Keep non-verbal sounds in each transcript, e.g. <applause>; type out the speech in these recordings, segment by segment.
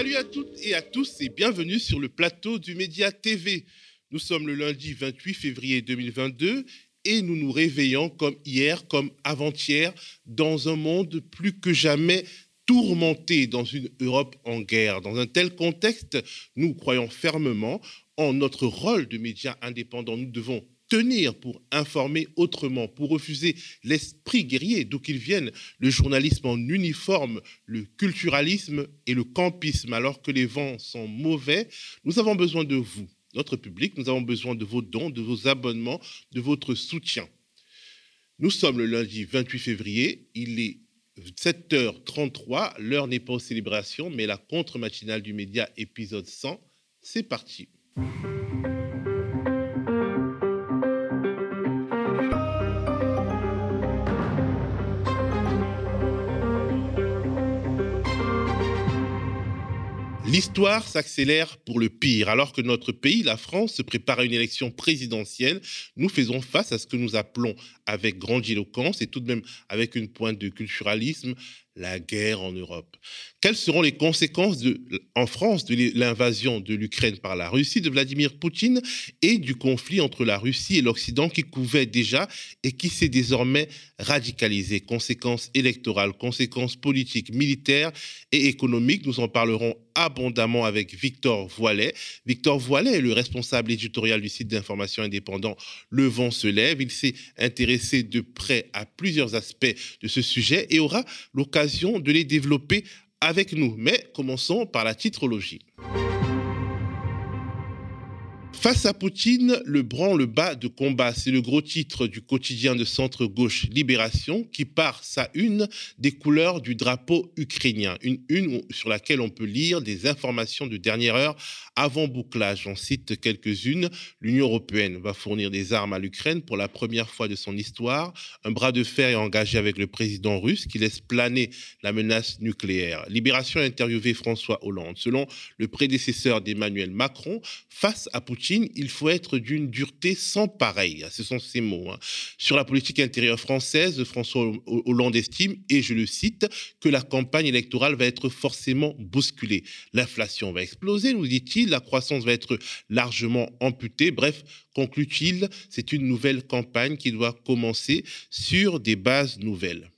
Salut à toutes et à tous et bienvenue sur le plateau du Média TV. Nous sommes le lundi 28 février 2022 et nous nous réveillons comme hier, comme avant-hier, dans un monde plus que jamais tourmenté, dans une Europe en guerre. Dans un tel contexte, nous croyons fermement en notre rôle de médias indépendants. Nous devons tenir pour informer autrement, pour refuser l'esprit guerrier d'où qu'il vienne, le journalisme en uniforme, le culturalisme et le campisme, alors que les vents sont mauvais. Nous avons besoin de vous, notre public, nous avons besoin de vos dons, de vos abonnements, de votre soutien. Nous sommes le lundi 28 février, il est 7h33, l'heure n'est pas aux célébrations, mais la contre-matinale du média épisode 100, c'est parti. L'histoire s'accélère pour le pire. Alors que notre pays, la France, se prépare à une élection présidentielle, nous faisons face à ce que nous appelons avec grandiloquence et tout de même avec une pointe de culturalisme la guerre en Europe. Quelles seront les conséquences en France de l'invasion de l'Ukraine par la Russie de Vladimir Poutine et du conflit entre la Russie et l'Occident qui couvait déjà et qui s'est désormais radicalisé? Conséquences électorales, conséquences politiques, militaires et économiques. Nous en parlerons abondamment avec Victor Voilet. Victor Voilet est le responsable éditorial du site d'information indépendant Le Vent se lève. Il s'est intéressé de près à plusieurs aspects de ce sujet et aura l'occasion de les développer avec nous. Mais commençons par la titrologie. Face à Poutine, le branle-bas de combat, c'est le gros titre du quotidien de centre-gauche Libération qui part sa une des couleurs du drapeau ukrainien. Une une sur laquelle on peut lire des informations de dernière heure avant bouclage. On cite quelques-unes. L'Union européenne va fournir des armes à l'Ukraine pour la première fois de son histoire. Un bras de fer est engagé avec le président russe qui laisse planer la menace nucléaire. Libération a interviewé François Hollande. Selon le prédécesseur d'Emmanuel Macron, face à Poutine, il faut être d'une dureté sans pareil. Ce sont ces mots. Hein. Sur la politique intérieure française, François Hollande estime, et je le cite, que la campagne électorale va être forcément bousculée. L'inflation va exploser, nous dit-il, la croissance va être largement amputée. Bref, conclut-il, c'est une nouvelle campagne qui doit commencer sur des bases nouvelles.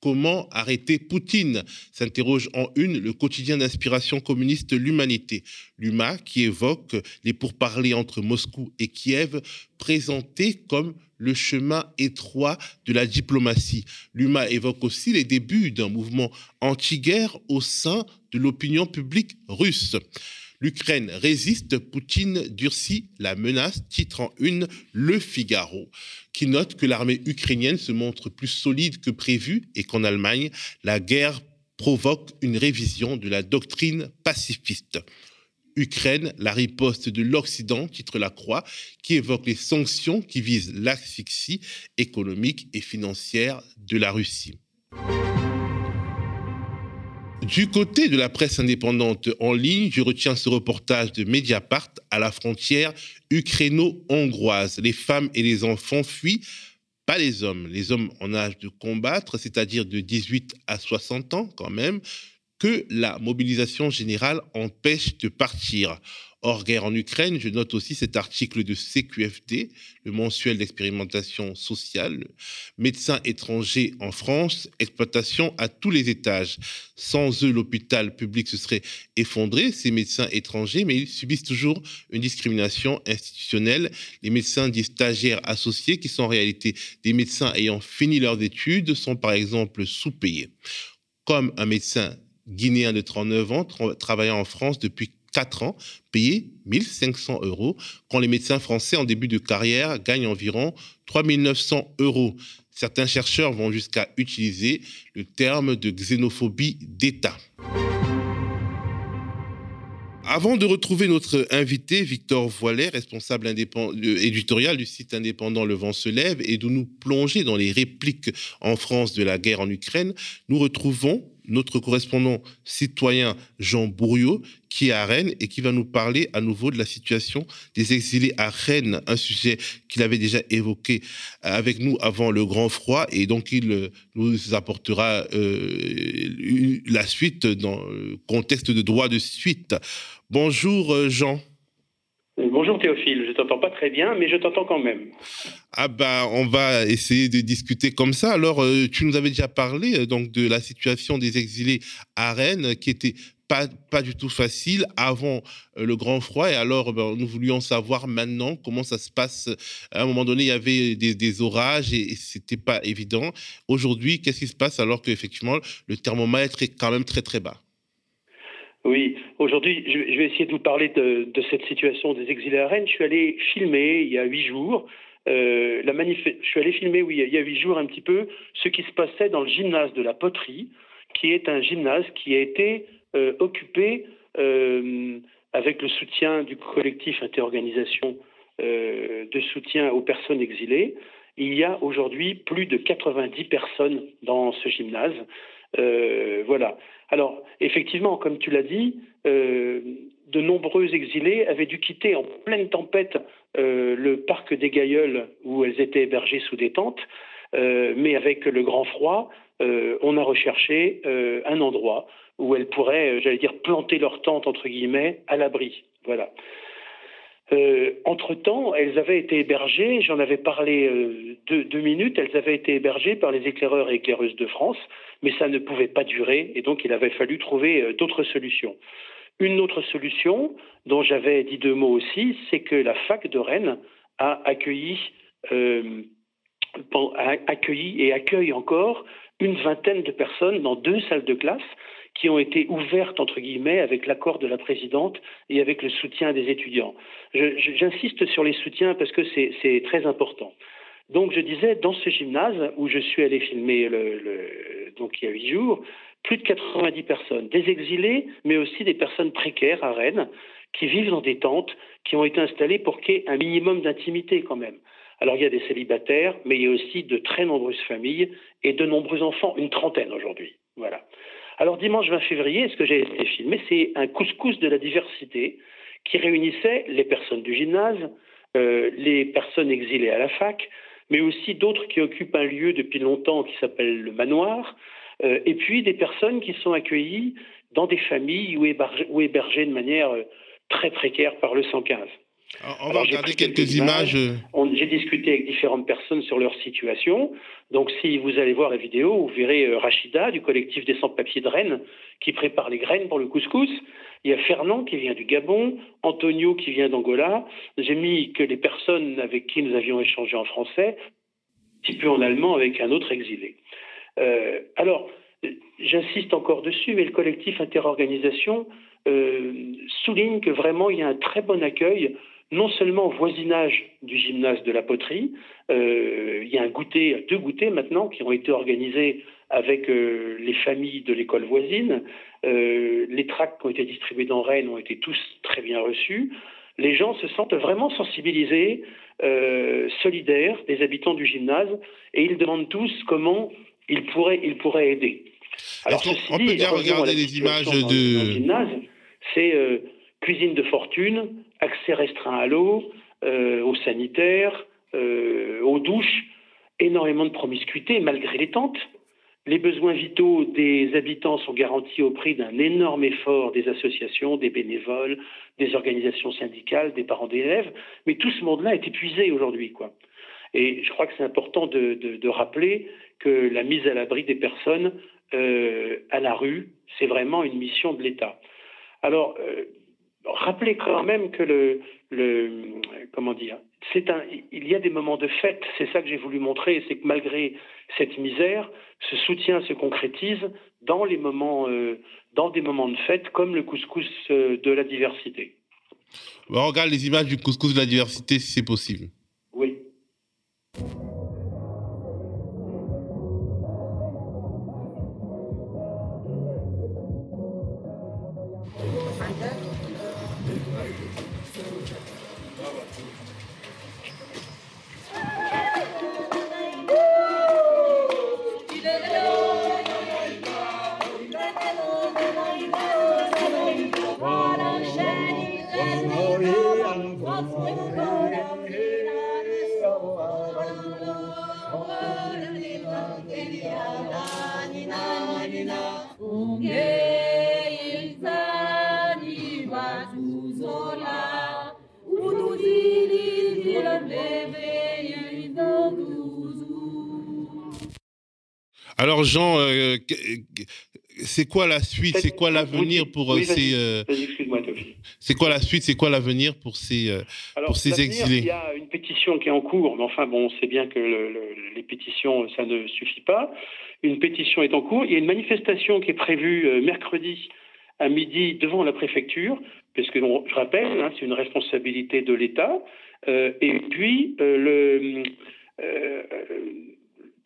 Comment arrêter Poutine s'interroge en une le quotidien d'inspiration communiste L'Humanité. L'UMA qui évoque les pourparlers entre Moscou et Kiev présentés comme le chemin étroit de la diplomatie. L'UMA évoque aussi les débuts d'un mouvement anti-guerre au sein de l'opinion publique russe. L'Ukraine résiste, Poutine durcit la menace, titre en une Le Figaro, qui note que l'armée ukrainienne se montre plus solide que prévu et qu'en Allemagne, la guerre provoque une révision de la doctrine pacifiste. Ukraine, la riposte de l'Occident, titre La Croix, qui évoque les sanctions qui visent l'asphyxie économique et financière de la Russie. Du côté de la presse indépendante en ligne, je retiens ce reportage de Mediapart à la frontière ukraino-hongroise. Les femmes et les enfants fuient, pas les hommes. Les hommes en âge de combattre, c'est-à-dire de 18 à 60 ans quand même, que la mobilisation générale empêche de partir. Hors guerre en Ukraine, je note aussi cet article de CQFD, le mensuel d'expérimentation sociale. Médecins étrangers en France, exploitation à tous les étages. Sans eux, l'hôpital public se serait effondré, ces médecins étrangers, mais ils subissent toujours une discrimination institutionnelle. Les médecins dits stagiaires associés, qui sont en réalité des médecins ayant fini leurs études, sont par exemple sous-payés. Comme un médecin guinéen de 39 ans, travaillant en France depuis 4 ans, payé 1500 euros, quand les médecins français en début de carrière gagnent environ 3900 euros. Certains chercheurs vont jusqu'à utiliser le terme de xénophobie d'État. Avant de retrouver notre invité, Victor Voilet, responsable euh, éditorial du site indépendant Le Vent se lève, et de nous plonger dans les répliques en France de la guerre en Ukraine, nous retrouvons notre correspondant citoyen Jean Bourriot, qui est à Rennes et qui va nous parler à nouveau de la situation des exilés à Rennes, un sujet qu'il avait déjà évoqué avec nous avant le grand froid. Et donc, il nous apportera la suite dans le contexte de droit de suite. Bonjour Jean. Bonjour Théophile, je t'entends pas très bien, mais je t'entends quand même. Ah bah on va essayer de discuter comme ça. Alors euh, tu nous avais déjà parlé euh, donc de la situation des exilés à Rennes qui était pas, pas du tout facile avant euh, le grand froid. Et alors, ben, nous voulions savoir maintenant comment ça se passe. À un moment donné, il y avait des, orages et, et c'était pas évident. Aujourd'hui, qu'est-ce qui se passe alors qu'effectivement, le thermomètre est quand même très, très bas? Oui, aujourd'hui, je vais essayer de vous parler de, cette situation des exilés à Rennes. Je suis allé filmer il y a huit jours. Euh, je suis allé filmer, oui, il y a huit jours un petit peu, ce qui se passait dans le gymnase de la poterie, qui est un gymnase qui a été euh, occupé euh, avec le soutien du collectif interorganisation de soutien aux personnes exilées. Il y a aujourd'hui plus de 90 personnes dans ce gymnase. voilà. Alors, effectivement, comme tu l'as dit, euh, de nombreux exilés avaient dû quitter en pleine tempête euh, le parc des Gailleuls où elles étaient hébergées sous des tentes, euh, mais avec le grand froid, on a recherché un endroit où elles pourraient, j'allais dire, planter leur tente, entre guillemets, à l'abri. Voilà. Euh, entre-temps, elles avaient été hébergées, j'en avais parlé euh, deux, minutes, elles avaient été hébergées par les éclaireurs et éclaireuses de France, mais ça ne pouvait pas durer et donc il avait fallu trouver euh, d'autres solutions. Une autre solution, dont j'avais dit deux mots aussi, c'est que la fac de Rennes a accueilli, a accueilli et accueille encore une vingtaine de personnes dans deux salles de classe qui ont été ouvertes, entre guillemets, avec l'accord de la présidente et avec le soutien des étudiants. J'insiste sur les soutiens parce que c'est très important. Donc je disais, dans ce gymnase où je suis allé filmer donc il y a huit jours, plus de 90 personnes, des exilés, mais aussi des personnes précaires à Rennes, qui vivent dans des tentes, qui ont été installées pour qu'il y ait un minimum d'intimité quand même. Alors il y a des célibataires, mais il y a aussi de très nombreuses familles et de nombreux enfants, une trentaine aujourd'hui. Voilà. Alors dimanche 20 février, ce que j'ai été filmé, c'est un couscous de la diversité qui réunissait les personnes du gymnase, euh, les personnes exilées à la fac, mais aussi d'autres qui occupent un lieu depuis longtemps qui s'appelle le manoir, euh, et puis des personnes qui sont accueillies dans des familles ou hébergées, de manière euh, très précaire par le 115. On va regarder quelques, images. J'ai discuté avec différentes personnes sur leur situation. Donc, si vous allez voir la vidéo, vous verrez euh, Rachida du collectif des sans-papiers de Rennes qui prépare les graines pour le couscous. Il y a Fernand qui vient du Gabon, Antonio qui vient d'Angola. J'ai mis que les personnes avec qui nous avions échangé en français, un petit peu en allemand avec un autre exilé. Euh, alors, j'insiste encore dessus, mais le collectif Interorganisation euh, souligne que vraiment il y a un très bon accueil non seulement au voisinage du gymnase de la poterie, euh, il y a un goûter, deux goûters maintenant qui ont été organisés avec euh, les familles de l'école voisine. Euh, les tracts qui ont été distribués dans Rennes ont été tous très bien reçus. Les gens se sentent vraiment sensibilisés, solidaires des habitants du gymnase, et ils demandent tous comment ils pourraient, ils pourraient aider. Alors, on, peut bien regarder les images de... gymnase, c'est cuisine de fortune, accès restreint à l'eau, euh, aux sanitaires, euh, aux douches, énormément de promiscuité malgré les tentes. Les besoins vitaux des habitants sont garantis au prix d'un énorme effort des associations, des bénévoles, des organisations syndicales, des parents d'élèves. Mais tout ce monde-là est épuisé aujourd'hui. quoi. Et je crois que c'est important de, rappeler que la mise à l'abri des personnes euh, à la rue, c'est vraiment une mission de l'État. Alors, rappelez quand même que le, le comment dire, c'est un, il y a des moments de fête. C'est ça que j'ai voulu montrer, c'est que malgré cette misère, ce soutien se concrétise dans les moments, euh, dans des moments de fête, comme le couscous euh, de la diversité. On regarde les images du couscous de la diversité, si c'est possible. Oui. Alors Jean, euh, c'est quoi la suite? C'est quoi l'avenir pour euh, ces euh, C'est quoi la suite? C'est quoi l'avenir pour ces pour ces exilés? Il y a une pétition qui est en cours, mais enfin bon, on sait bien que les pétitions ça ne suffit pas. Une pétition est en cours. Il y a une manifestation qui est prévue mercredi à midi devant la préfecture, puisque je rappelle, hein, c'est une responsabilité de l'État. et puis le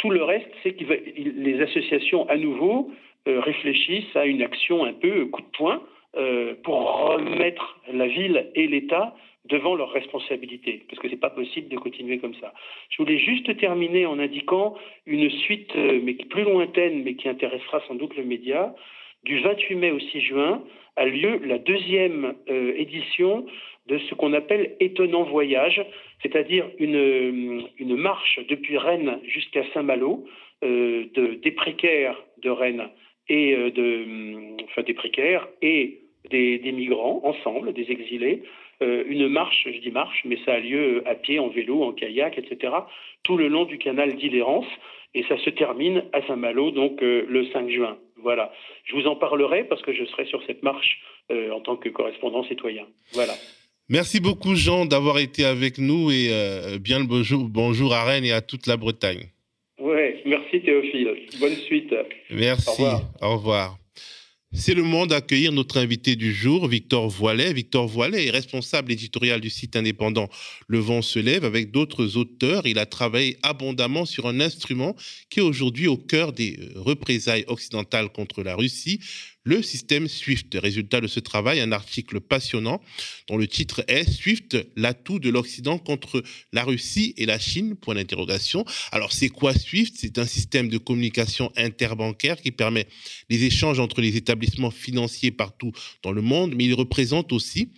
tout le reste, c'est que les associations, à nouveau, euh, réfléchissent à une action un peu coup de poing euh, pour remettre la ville et l'État devant leurs responsabilités, parce que ce n'est pas possible de continuer comme ça. Je voulais juste terminer en indiquant une suite, euh, mais plus lointaine, mais qui intéressera sans doute le média. Du 28 mai au 6 juin a lieu la deuxième édition de ce qu'on appelle étonnant voyage, c'est-à-dire une, marche depuis Rennes jusqu'à Saint-Malo, euh, de, des précaires de Rennes et euh, des précaires et des, migrants ensemble, des exilés, euh, une marche, je dis marche, mais ça a lieu à pied, en vélo, en kayak, etc., tout le long du canal d'Illérance, et ça se termine à Saint-Malo, donc le 5 juin. Voilà. Je vous en parlerai parce que je serai sur cette marche en tant que correspondant citoyen. Voilà. Merci beaucoup Jean d'avoir été avec nous et euh, bien le bonjour, bonjour à Rennes et à toute la Bretagne. Oui, merci Théophile. Bonne suite. Merci. Au revoir. C'est le moment d'accueillir notre invité du jour, Victor Voilet. Victor Voilet est responsable éditorial du site indépendant Le Vent se lève avec d'autres auteurs. Il a travaillé abondamment sur un instrument qui est aujourd'hui au cœur des euh, représailles occidentales contre la Russie, le système SWIFT. Résultat de ce travail, un article passionnant dont le titre est SWIFT, l'atout de l'Occident contre la Russie et la Chine, point d'interrogation. Alors c'est quoi SWIFT? C'est un système de communication interbancaire qui permet les échanges entre les établissements financiers partout dans le monde, mais il représente aussi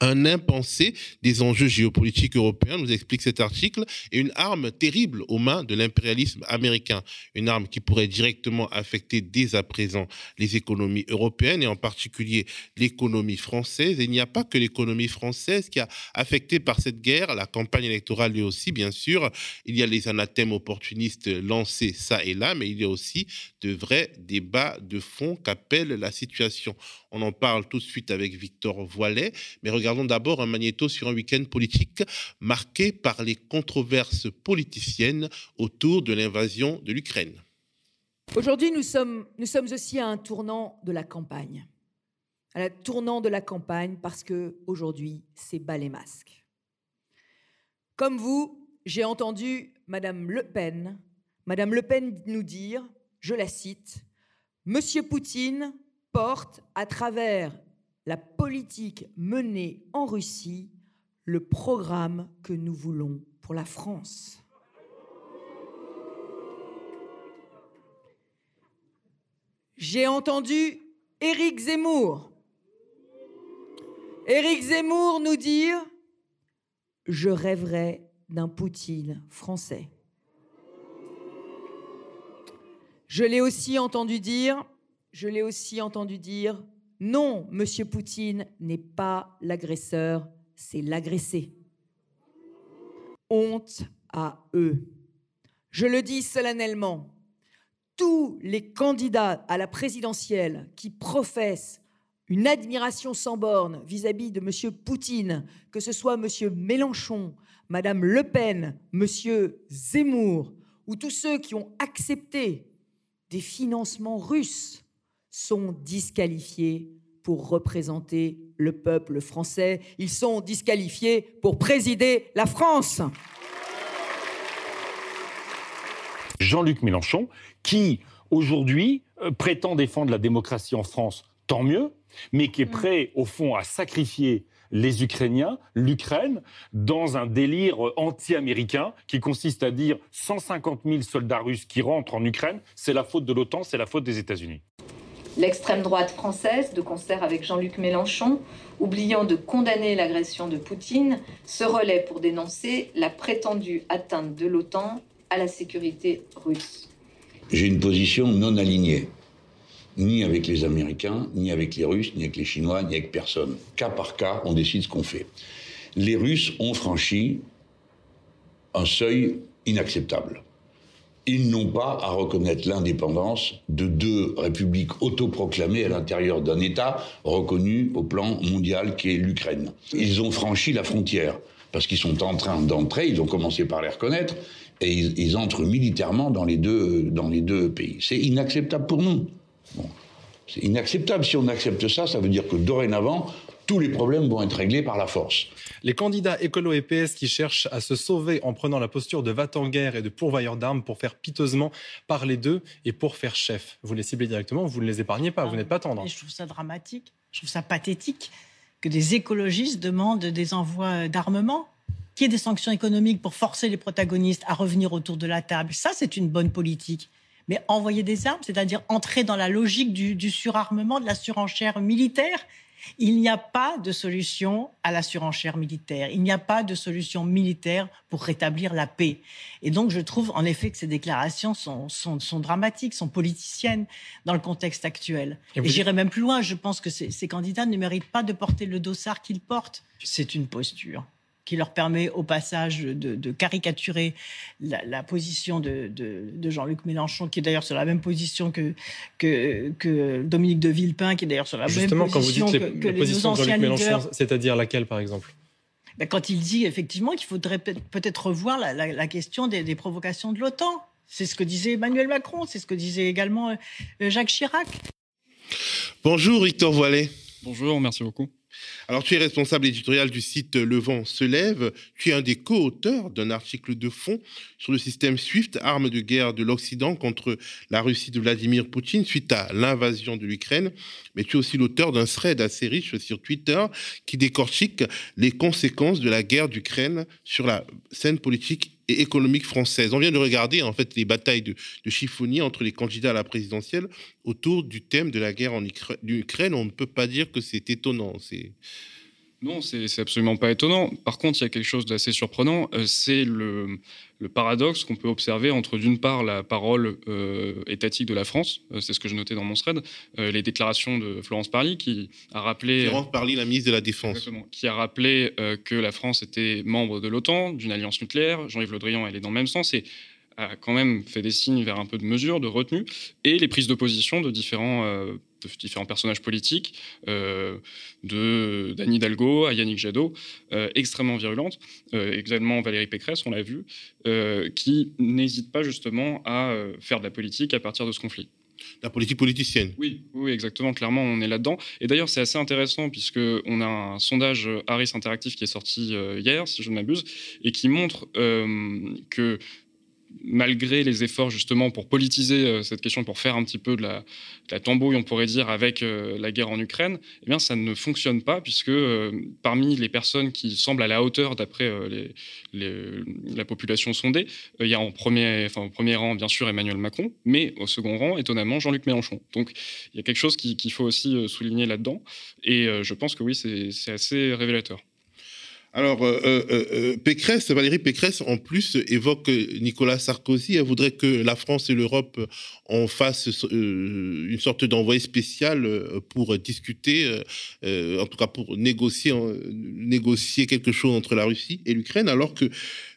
un impensé des enjeux géopolitiques européens, nous explique cet article, et une arme terrible aux mains de l'impérialisme américain. Une arme qui pourrait directement affecter dès à présent les économies européennes et en particulier l'économie française. Et il n'y a pas que l'économie française qui a affecté par cette guerre, la campagne électorale lui aussi, bien sûr. Il y a les anathèmes opportunistes lancés ça et là, mais il y a aussi de vrais débats de fond qu'appelle la situation. On en parle tout de suite avec Victor Voilet, mais regardons d'abord un magnéto sur un week-end politique marqué par les controverses politiciennes autour de l'invasion de l'Ukraine. Aujourd'hui, nous sommes, aussi à un tournant de la campagne. À un tournant de la campagne parce que aujourd'hui, c'est bas les masques. Comme vous, j'ai entendu Madame Le Pen, Madame Le Pen nous dire, je la cite, Monsieur Poutine à travers la politique menée en Russie le programme que nous voulons pour la France. J'ai entendu Éric Zemmour. Éric Zemmour nous dire Je rêverais d'un Poutine français. Je l'ai aussi entendu dire je l'ai aussi entendu dire non, Monsieur Poutine n'est pas l'agresseur, c'est l'agressé. Honte à eux. Je le dis solennellement, tous les candidats à la présidentielle qui professent une admiration sans borne vis-à-vis de M. Poutine, que ce soit M. Mélenchon, Mme Le Pen, M. Zemmour, ou tous ceux qui ont accepté des financements russes, sont disqualifiés pour représenter le peuple français. Ils sont disqualifiés pour présider la France. Jean-Luc Mélenchon, qui aujourd'hui euh, prétend défendre la démocratie en France, tant mieux, mais qui est mm. prêt, au fond, à sacrifier les Ukrainiens, l'Ukraine, dans un délire anti-américain qui consiste à dire 150 000 soldats russes qui rentrent en Ukraine, c'est la faute de l'OTAN, c'est la faute des États-Unis. L'extrême droite française, de concert avec Jean-Luc Mélenchon, oubliant de condamner l'agression de Poutine, se relaie pour dénoncer la prétendue atteinte de l'OTAN à la sécurité russe. J'ai une position non alignée, ni avec les Américains, ni avec les Russes, ni avec les Chinois, ni avec personne. Cas par cas, on décide ce qu'on fait. Les Russes ont franchi un seuil inacceptable. Ils n'ont pas à reconnaître l'indépendance de deux républiques autoproclamées à l'intérieur d'un État reconnu au plan mondial qui est l'Ukraine. Ils ont franchi la frontière parce qu'ils sont en train d'entrer, ils ont commencé par les reconnaître, et ils, entrent militairement dans les deux, dans les deux pays. C'est inacceptable pour nous. C'est inacceptable. Si on accepte ça, ça veut dire que dorénavant, tous les problèmes vont être réglés par la force. Les candidats écolo et PS qui cherchent à se sauver en prenant la posture de va en guerre et de pourvoyeur d'armes pour faire piteusement parler d'eux et pour faire chef. Vous les ciblez directement, vous ne les épargnez pas, vous n'êtes pas tendre. je trouve ça dramatique, je trouve ça pathétique que des écologistes demandent des envois d'armement qu'il y ait des sanctions économiques pour forcer les protagonistes à revenir autour de la table. Ça, c'est une bonne politique. Mais envoyer des armes, c'est-à-dire entrer dans la logique du, surarmement, de la surenchère militaire, il n'y a pas de solution à la surenchère militaire. Il n'y a pas de solution militaire pour rétablir la paix. Et donc, je trouve en effet que ces déclarations sont, sont, dramatiques, sont politiciennes dans le contexte actuel. Et, j'irai même plus loin. Je pense que ces, ces candidats ne méritent pas de porter le dossard qu'ils portent. C'est une posture qui leur permet au passage de, caricaturer la, position de, Jean-Luc Mélenchon, qui est d'ailleurs sur la même position que, que, Dominique de Villepin, qui est d'ailleurs sur la même position que, que les position de Jean-Luc Mélenchon, c'est-à-dire laquelle, par exemple? Ben, Quand il dit effectivement qu'il faudrait peut-être revoir la, question des, provocations de l'OTAN. C'est ce que disait Emmanuel Macron, c'est ce que disait également euh, Jacques Chirac. Bonjour Victor Voilet. Bonjour, merci beaucoup. Alors, tu es responsable éditorial du site Le Vent se lève. Tu es un des co-auteurs d'un article de fond sur le système SWIFT, arme de guerre de l'Occident contre la Russie de Vladimir Poutine suite à l'invasion de l'Ukraine. Mais tu es aussi l'auteur d'un thread assez riche sur Twitter qui décortique les conséquences de la guerre d'Ukraine sur la scène politique et économique française. On vient de regarder en fait les batailles de, chiffonniers entre les candidats à la présidentielle autour du thème de la guerre en Ukraine. On ne peut pas dire que c'est étonnant. Non, c'est absolument pas étonnant. Par contre, il y a quelque chose d'assez surprenant, euh, c'est le, paradoxe qu'on peut observer entre d'une part la parole euh, étatique de la France, euh, c'est ce que je notais dans mon thread, les déclarations de Florence Parly qui a rappelé... Florence Parly, la ministre de la Défense. Qui a rappelé que la France était membre de l'OTAN, d'une alliance nucléaire. Jean-Yves Le Drian, elle est dans le même sens. Et a quand même fait des signes vers un peu de mesure, de retenue, et les prises de position de différents, différents personnages politiques, euh, de d'Anne Hidalgo à Yannick Jadot, euh, extrêmement virulentes, également Valérie Pécresse, on l'a vu, qui n'hésite pas justement à faire de la politique à partir de ce conflit. La politique politicienne. Oui, oui, exactement. Clairement, on est là-dedans. Et d'ailleurs, c'est assez intéressant puisque on a un sondage Harris Interactif qui est sorti hier, si je ne m'abuse, et qui montre que malgré les efforts justement pour politiser euh, cette question, pour faire un petit peu de la, tambouille, on pourrait dire, avec euh, la guerre en Ukraine, eh bien, ça ne fonctionne pas puisque euh, parmi les personnes qui semblent à la hauteur d'après la population sondée, il y a en premier, au premier rang, bien sûr, Emmanuel Macron, mais au second rang, étonnamment, Jean-Luc Mélenchon. Donc, il y a quelque chose qu'il faut aussi souligner là-dedans. Et je pense que oui, c'est assez révélateur. Alors, euh, euh, euh, Pécresse, Valérie Pécresse, en plus, évoque Nicolas Sarkozy. Elle voudrait que la France et l'Europe en fassent une sorte d'envoyé spécial pour discuter, en tout cas pour négocier, quelque chose entre la Russie et l'Ukraine, alors que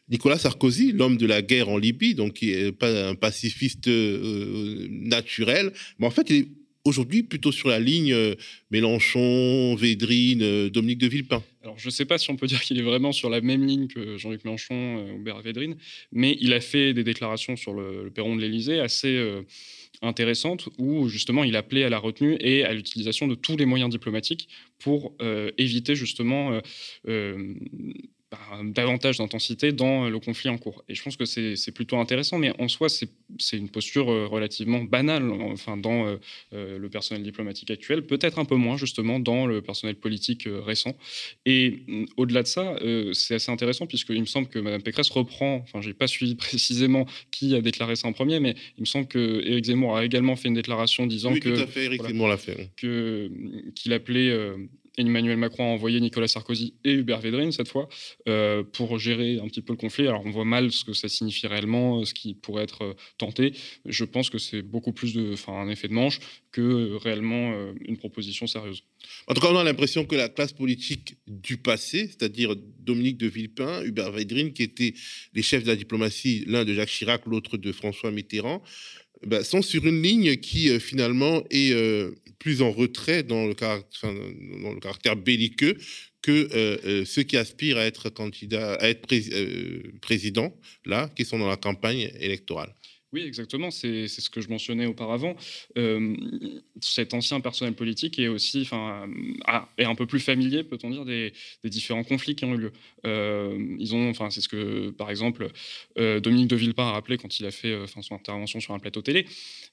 Nicolas Sarkozy, l'homme de la guerre en Libye, donc qui est pas un pacifiste naturel, mais en fait, il est aujourd'hui plutôt sur la ligne euh, Mélenchon, Védrine, euh, Dominique de Villepin. Alors, je ne sais pas si on peut <laughs> dire qu'il est vraiment sur la même ligne que Jean-Luc Mélenchon ou Bernard Védrine, mais il a fait des déclarations sur le, perron de l'Élysée assez euh, intéressantes où justement il appelait à la retenue et à l'utilisation de tous les moyens diplomatiques pour éviter justement davantage d'intensité dans le conflit en cours. Et je pense que c'est plutôt intéressant, mais en soi, c'est une posture euh, relativement banale enfin, dans euh, euh, le personnel diplomatique actuel, peut-être un peu moins justement dans le personnel politique récent. Et mm, au-delà de ça, c'est assez intéressant puisqu'il me semble que Mme Pécresse reprend, enfin, j'ai pas suivi <laughs> précisément qui a déclaré ça en premier, mais il me semble que Éric Zemmour a également fait une déclaration disant oui, que. tout à fait, Éric Zemmour l'a fait. Que, qu'il appelait Emmanuel Macron a envoyé Nicolas Sarkozy et Hubert Védrine cette fois euh, pour gérer un petit peu le conflit. Alors on voit mal ce que ça signifie réellement, ce qui pourrait être euh, tenté. Je pense que c'est beaucoup plus de, un effet de manche que réellement une proposition sérieuse. En tout cas, on a l'impression que la classe politique du passé, c'est-à-dire Dominique de Villepin, Hubert Védrine, qui étaient les chefs de la diplomatie, l'un de Jacques Chirac, l'autre de François Mitterrand, bah, sont sur une ligne qui euh, finalement est euh, plus en retrait dans le, caractère, belliqueux que euh, ceux qui aspirent à être candidat, à être président, là, qui sont dans la campagne électorale. Oui, exactement. C'est ce que je mentionnais auparavant. Euh, cet ancien personnel politique est aussi, enfin, est un peu plus familier, peut-on dire, des, différents conflits qui ont eu lieu. Euh, ils ont, enfin, c'est ce que, par exemple, euh, Dominique de Villepin a rappelé quand il a fait, son intervention sur un plateau télé.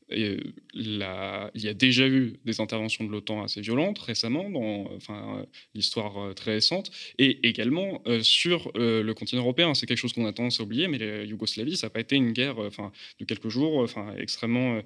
La, il y a déjà eu des interventions de l'OTAN assez violentes récemment dans, enfin, l'histoire très récente, et également sur le continent européen. C'est quelque chose qu'on a tendance à oublier, mais la Yougoslavie, ça n'a pas été une guerre, enfin quelques jours, enfin extrêmement, euh,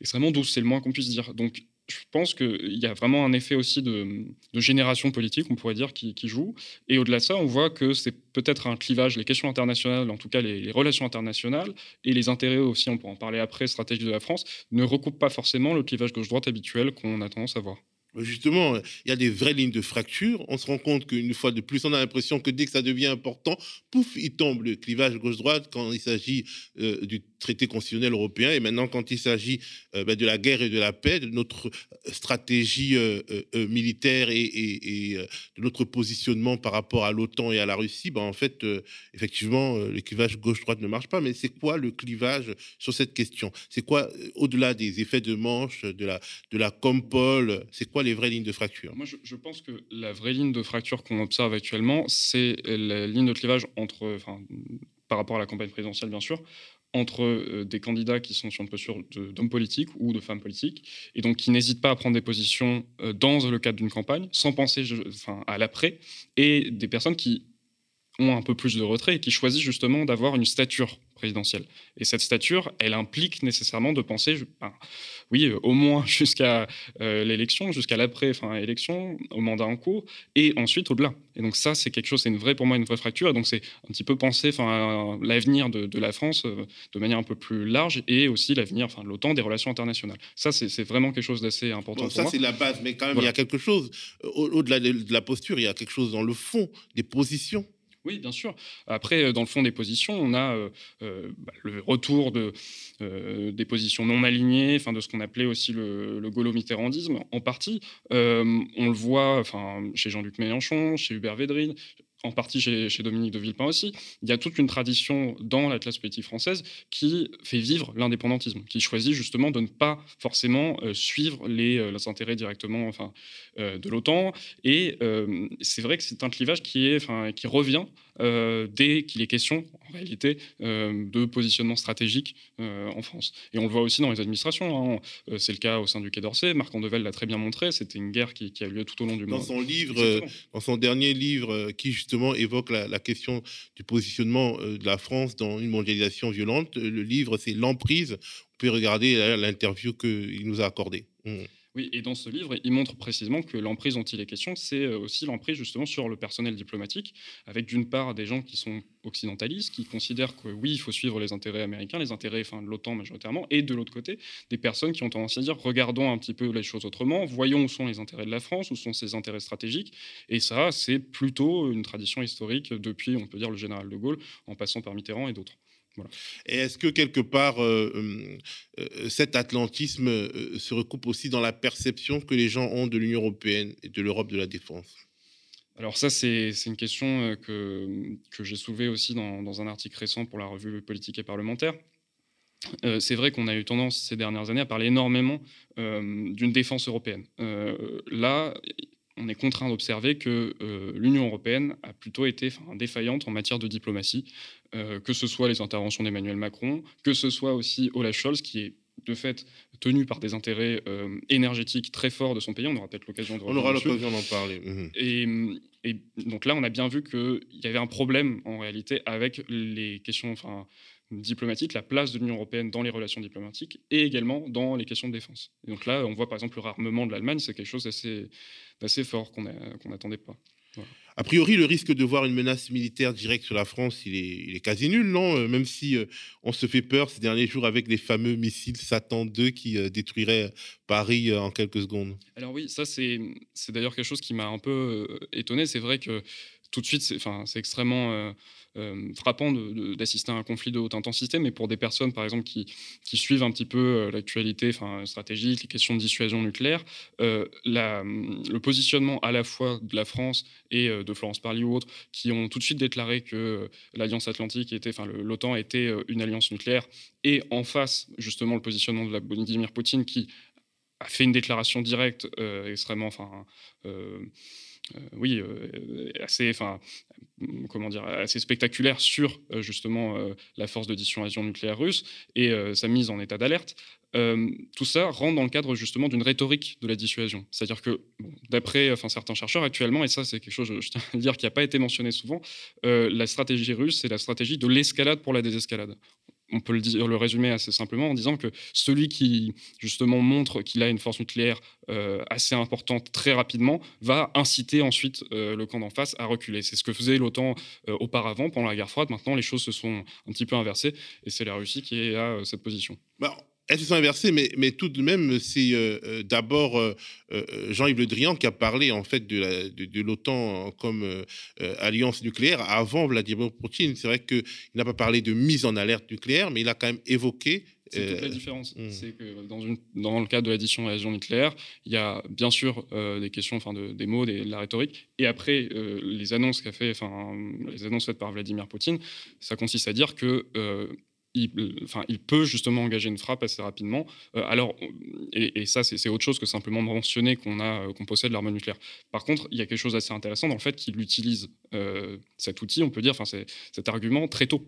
extrêmement douce, c'est le moins qu'on puisse dire. Donc je pense qu'il y a vraiment un effet aussi de, génération politique, on pourrait dire, qui, joue. Et au-delà de ça, on voit que c'est peut-être un clivage, les questions internationales, en tout cas les, relations internationales, et les intérêts aussi, on pourra en parler après, stratégie de la France, ne recoupent pas forcément le clivage gauche-droite habituel qu'on a tendance à voir. Justement, il y a des vraies lignes de fracture. On se rend compte qu'une fois de plus, on a l'impression que dès que ça devient important, pouf, il tombe le clivage gauche-droite quand il s'agit euh, du traité constitutionnel européen. Et maintenant, quand il s'agit euh, ben, de la guerre et de la paix, de notre euh, stratégie militaire et, de notre positionnement par rapport à l'OTAN et à la Russie, ben, en fait, effectivement, le clivage gauche-droite ne marche pas. Mais c'est quoi le clivage sur cette question? C'est quoi, au-delà des effets de manche, de la, de compole, c'est quoi les vraies lignes de fracture. Moi, je, pense que la vraie ligne de fracture qu'on observe actuellement, c'est la ligne de clivage entre, enfin, par rapport à la campagne présidentielle, bien sûr, entre euh, des candidats qui sont sur une posture d'hommes politiques ou de femmes politiques, et donc qui n'hésitent pas à prendre des positions euh, dans le cadre d'une campagne, sans penser enfin, à l'après, et des personnes qui ont un peu plus de retrait et qui choisissent justement d'avoir une stature présidentielle. Et cette stature, elle implique nécessairement de penser, oui, euh, au moins <laughs> jusqu'à euh, l'élection, jusqu'à l'après, enfin, élection, au mandat en cours, et ensuite au-delà. Et donc ça, c'est quelque chose, c'est une vraie, pour moi, une vraie fracture. Et donc c'est un petit peu penser, enfin, l'avenir de, la France euh, de manière un peu plus large, et aussi l'avenir, de l'OTAN, des relations internationales. Ça, c'est vraiment quelque chose d'assez important. ça, c'est la base, mais quand même, il y a quelque chose au-delà de la posture, il y a quelque chose dans le fond des positions oui, bien sûr. Après, euh, dans le fond des positions, on a euh, euh, bah, le retour de, des positions non alignées, de ce qu'on appelait aussi le, le en partie. on le voit chez Jean-Luc Mélenchon, chez Hubert Védrine, en partie chez, Dominique de Villepin aussi, il y a toute une tradition dans la classe politique française qui fait vivre l'indépendantisme, qui choisit justement de ne pas forcément euh, suivre les, euh, les, intérêts directement enfin, euh, de l'OTAN. Et c'est vrai que c'est un clivage qui, est, enfin, qui revient dès qu'il est question, en réalité, de positionnement stratégique en France. Et on le voit aussi dans les administrations. Hein. C'est le cas au sein du Quai d'Orsay. Marc Andevel l'a très bien montré. C'était une guerre qui, a eu lieu tout au long du dans monde. Son livre, dans son dernier livre, qui justement évoque la, question du positionnement euh, de la France dans une mondialisation violente. Le livre, c'est L'emprise. Vous pouvez regarder l'interview qu'il nous a accordée. Mmh. Oui, et dans ce livre, il montre précisément que l'emprise dont il est question, c'est euh, aussi l'emprise justement sur le personnel diplomatique, avec d'une part des gens qui sont occidentalistes, qui considèrent que oui, il faut suivre les intérêts américains, les intérêts de l'OTAN majoritairement, et de l'autre côté, des personnes qui ont tendance à dire regardons un petit peu les choses autrement, voyons où sont les intérêts de la France, où sont ses intérêts stratégiques, et ça, c'est plutôt une tradition historique depuis, on peut dire, le général de Gaulle, en passant par Mitterrand et d'autres. Et est-ce que quelque part, euh, euh, euh, cet atlantisme se recoupe aussi dans la perception que les gens ont de l'Union européenne et de l'Europe de la défense? Alors ça, c'est une question que, que j'ai soulevée aussi dans, dans, un article récent pour la revue politique et parlementaire. c'est vrai qu'on a eu tendance ces dernières années à parler énormément d'une défense européenne. là, on est contraint d'observer que l'Union européenne a plutôt été défaillante en matière de diplomatie, euh, que ce soit les interventions d'Emmanuel Macron, que ce soit aussi Olaf Scholz, qui est de fait tenu par des intérêts euh, énergétiques très forts de son pays. On aura peut-être l'occasion de On aura l'occasion d'en parler. Mhm. Et, donc là, on a bien vu qu'il y avait un problème en réalité avec les questions, enfin, diplomatique, la place de l'Union européenne dans les relations diplomatiques et également dans les questions de défense. Et donc là, on voit par exemple le réarmement de l'Allemagne, c'est quelque chose d'assez fort qu'on n'attendait pas. A priori, le risque de voir une menace militaire directe sur la France, il est, quasi nul, non? Euh, Même si euh, on se fait peur ces derniers jours avec les fameux missiles Satan 2 qui euh, détruiraient Paris en quelques secondes. Alors oui, ça c'est d'ailleurs quelque chose qui m'a un peu étonné. C'est vrai que tout de suite, c'est extrêmement euh, frappant d'assister à un conflit de haute intensité, mais pour des personnes, par exemple, qui, suivent un petit peu euh, l'actualité stratégique, les questions de dissuasion nucléaire, euh, le positionnement à la fois de la France et de Florence Parly ou autres, qui ont tout de suite déclaré que l'Alliance Atlantique était, enfin, l'OTAN était une alliance nucléaire, et en face, justement, le positionnement de la Vladimir Poutine, qui a fait une déclaration directe extrêmement, enfin, oui, euh, assez, enfin, comment dire, assez spectaculaire sur euh, justement la force de dissuasion nucléaire russe et sa mise en état d'alerte. tout ça rentre dans le cadre justement d'une rhétorique de la dissuasion. C'est-à-dire que, d'après enfin, certains chercheurs actuellement, et ça c'est quelque chose, je tiens à dire, qui n'a pas été mentionné souvent, la stratégie russe, c'est la stratégie de l'escalade pour la désescalade on peut le, dire, le résumer assez simplement en disant que celui qui justement montre qu'il a une force nucléaire euh, assez importante très rapidement va inciter ensuite euh, le camp d'en face à reculer. C'est ce que faisait l'OTAN euh, auparavant pendant la guerre froide. Maintenant, les choses se sont un petit peu inversées et c'est la Russie qui est à cette position. Bah, elles se sont inversées, mais, mais tout de même, c'est euh, euh, d'abord euh, Jean-Yves Le Drian qui a parlé en fait de l'OTAN comme alliance nucléaire avant Vladimir Poutine. C'est vrai qu'il n'a pas parlé de mise en alerte nucléaire, mais il a quand même évoqué c'est toute la différence. Hmm. C'est que dans, une, dans, le cadre de l'addition à nucléaire, il y a bien sûr des questions, enfin de, des mots, de la rhétorique, et après les annonces qu'a fait, enfin les annonces faites par Vladimir Poutine, ça consiste à dire que il, enfin, il peut justement engager une frappe assez rapidement. Euh, alors, et, ça, c'est autre chose que simplement mentionner qu'on euh, possède l'arme nucléaire. Par contre, il y a quelque chose d'assez intéressant dans le fait qu'il utilise euh, cet outil, on peut dire, cet argument très tôt.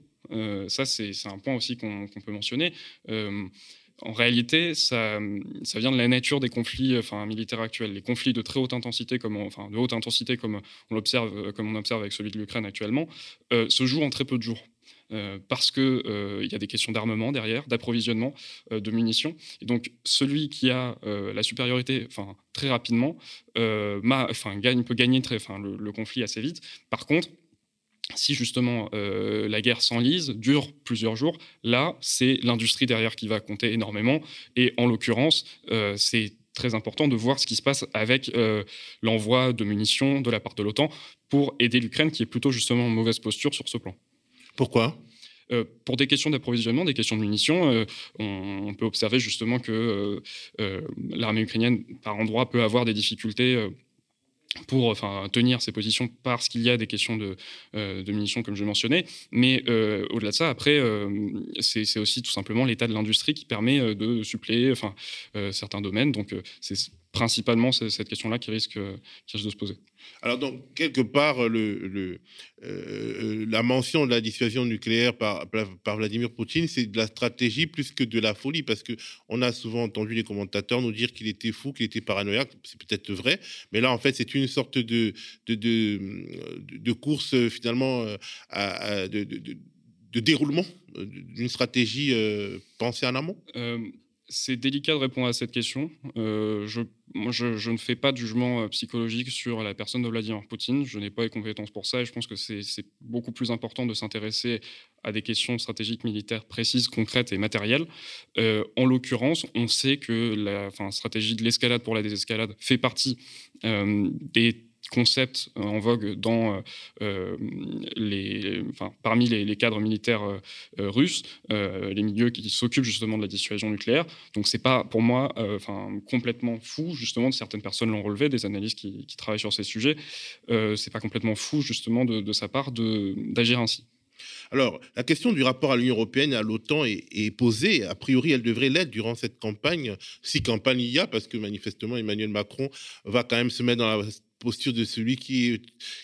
ça, c'est un point aussi qu'on peut mentionner. en réalité, ça, vient de la nature des conflits militaires actuels. Les conflits de très haute intensité, comme on observe avec celui de l'Ukraine actuellement, se jouent en très peu de jours. Euh, parce qu'il euh, il y a des questions d'armement derrière, d'approvisionnement, euh, de munitions. Et donc, celui qui a la supériorité très rapidement gagne, peut gagner très, le, conflit assez vite. Par contre, si justement la guerre s'enlise, dure plusieurs jours, là, c'est l'industrie derrière qui va compter énormément. Et en l'occurrence, c'est très important de voir ce qui se passe avec l'envoi de munitions de la part de l'OTAN pour aider l'Ukraine, qui est plutôt justement en mauvaise posture sur ce plan. Pourquoi? Euh, pour des questions d'approvisionnement, des questions de munitions, euh, on, peut observer justement que euh, l'armée ukrainienne, par endroits, peut avoir des difficultés pour tenir ses positions parce qu'il y a des questions de, munitions, comme je mentionnais. Mais au-delà de ça, après, c'est aussi tout simplement l'état de l'industrie qui permet de suppléer enfin, certains domaines. Donc, c'est principalement cette question-là qui qui risque de se poser. Alors, donc, quelque part, le, euh, la mention de la dissuasion nucléaire par, Vladimir Poutine, c'est de la stratégie plus que de la folie, parce qu'on a souvent entendu les commentateurs nous dire qu'il était fou, qu'il était paranoïaque, c'est peut-être vrai, mais là, en fait, c'est une sorte de, de, de, course, finalement, euh, à, de, déroulement d'une stratégie euh, pensée en amont c'est délicat de répondre à cette question. Euh, je, moi, je, ne fais pas de jugement euh, psychologique sur la personne de Vladimir Poutine. Je n'ai pas les compétences pour ça et je pense que c'est beaucoup plus important de s'intéresser à des questions stratégiques militaires précises, concrètes et matérielles. Euh, en l'occurrence, on sait que la stratégie de l'escalade pour la désescalade fait partie des concept euh, en vogue dans, euh, euh, les, enfin, parmi les, cadres militaires russes, les milieux qui s'occupent justement de la dissuasion nucléaire. Donc c'est pas pour moi enfin, complètement fou, justement, certaines personnes l'ont relevé, des analystes qui, travaillent sur ces sujets, c'est pas complètement fou justement de, sa part d'agir ainsi. Alors, la question du rapport à l'Union européenne et à l'OTAN est, est, posée. A priori, elle devrait l'être durant cette campagne, si campagne il y a, parce que manifestement, Emmanuel Macron va quand même se mettre dans la posture de celui qui,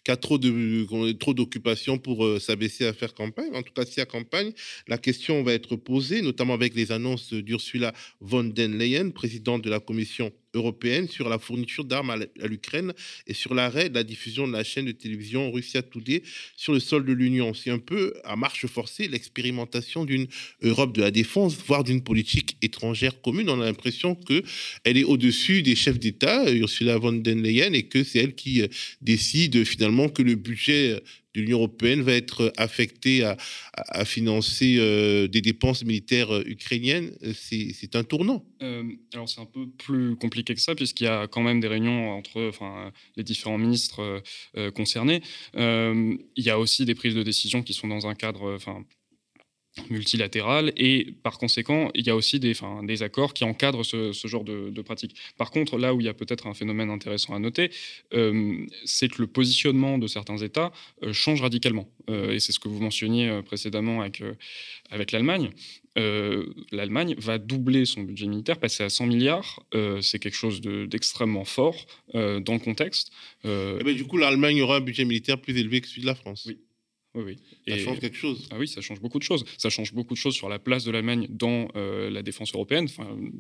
a trop de trop d'occupations pour euh, s'abaisser à faire campagne. En tout cas, si à campagne, la question va être posée, notamment avec les annonces d'Ursula von den Leyen, présidente de la Commission européenne sur la fourniture d'armes à l'Ukraine et sur l'arrêt de la diffusion de la chaîne de télévision Russia Today sur le sol de l'Union. C'est un peu à marche forcée l'expérimentation d'une Europe de la défense, voire d'une politique étrangère commune. On a l'impression qu'elle est au-dessus des chefs d'État, Ursula von der Leyen, et que c'est elle qui décide finalement que le budget de l'Union européenne va être affecté à, financer euh, des dépenses militaires euh, ukrainiennes. C'est un tournant. Euh, alors c'est un peu plus compliqué que ça, puisqu'il y a quand même des réunions entre enfin, les différents ministres concernés. il y a aussi des prises de décision qui sont dans un cadre enfin, multilatérale et par conséquent il y a aussi des, des accords qui encadrent ce, genre de, de pratiques. Par contre là où il y a peut-être un phénomène intéressant à noter, euh, c'est que le positionnement de certains États euh, change radicalement euh, et c'est ce que vous mentionniez précédemment avec, avec l'Allemagne. L'Allemagne va doubler son budget militaire, passer à 100 milliards. c'est quelque chose d'extrêmement fort dans le contexte. Eh ben, du coup, l'Allemagne aura un budget militaire plus élevé que celui de la France. Oui. Oui, oui. Ça change quelque chose. Ah oui, ça change beaucoup de choses. Ça change beaucoup de choses sur la place de l'Allemagne dans euh, la défense européenne,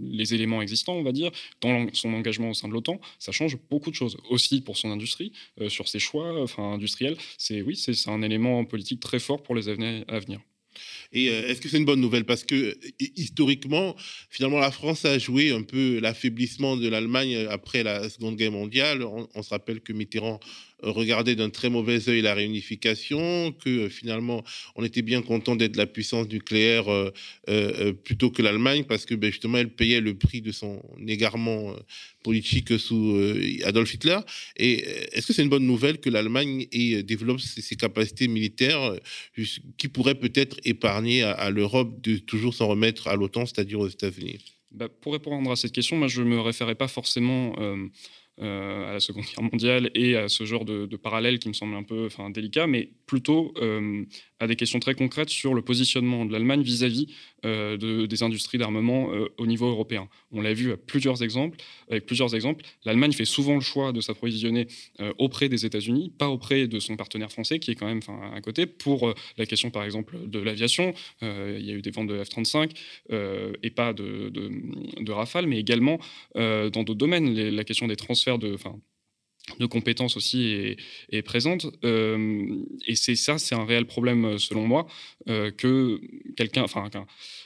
les éléments existants, on va dire, dans son engagement au sein de l'OTAN. Ça change beaucoup de choses. Aussi pour son industrie, euh, sur ses choix industriels. C'est, oui, c'est, un élément politique très fort pour les années à venir. Et euh, est-ce que c'est une bonne nouvelle? Parce que historiquement, finalement, la France a joué un peu l'affaiblissement de l'Allemagne après la Seconde Guerre mondiale. on se rappelle que Mitterrand regarder d'un très mauvais œil la réunification, que euh, finalement on était bien content d'être la puissance nucléaire euh, euh, plutôt que l'Allemagne parce que ben, justement elle payait le prix de son égarement politique sous Adolf Hitler. Est-ce que c'est une bonne nouvelle que l'Allemagne développe ses, capacités militaires qui pourraient peut-être épargner à, l'Europe de toujours s'en remettre à l'OTAN, c'est-à-dire aux États-Unis? Bah, Pour répondre à cette question, moi je ne me référais pas forcément euh, à la Seconde Guerre mondiale et à ce genre de, parallèle qui me semble un peu délicat, mais plutôt euh, à des questions très concrètes sur le positionnement de l'Allemagne vis-à-vis euh, de, des industries d'armement au niveau européen. On l'a vu à plusieurs exemples, avec plusieurs exemples. L'Allemagne fait souvent le choix de s'approvisionner auprès des États-Unis, pas auprès de son partenaire français qui est quand même à côté. Pour la question par exemple de l'aviation, il y a eu des ventes de F-35 et pas de, de, Rafale, mais également dans d'autres domaines, la question des transferts de, de compétences aussi est, présente. Euh, et c'est ça, c'est un réel problème selon moi, euh, que quelqu'un, enfin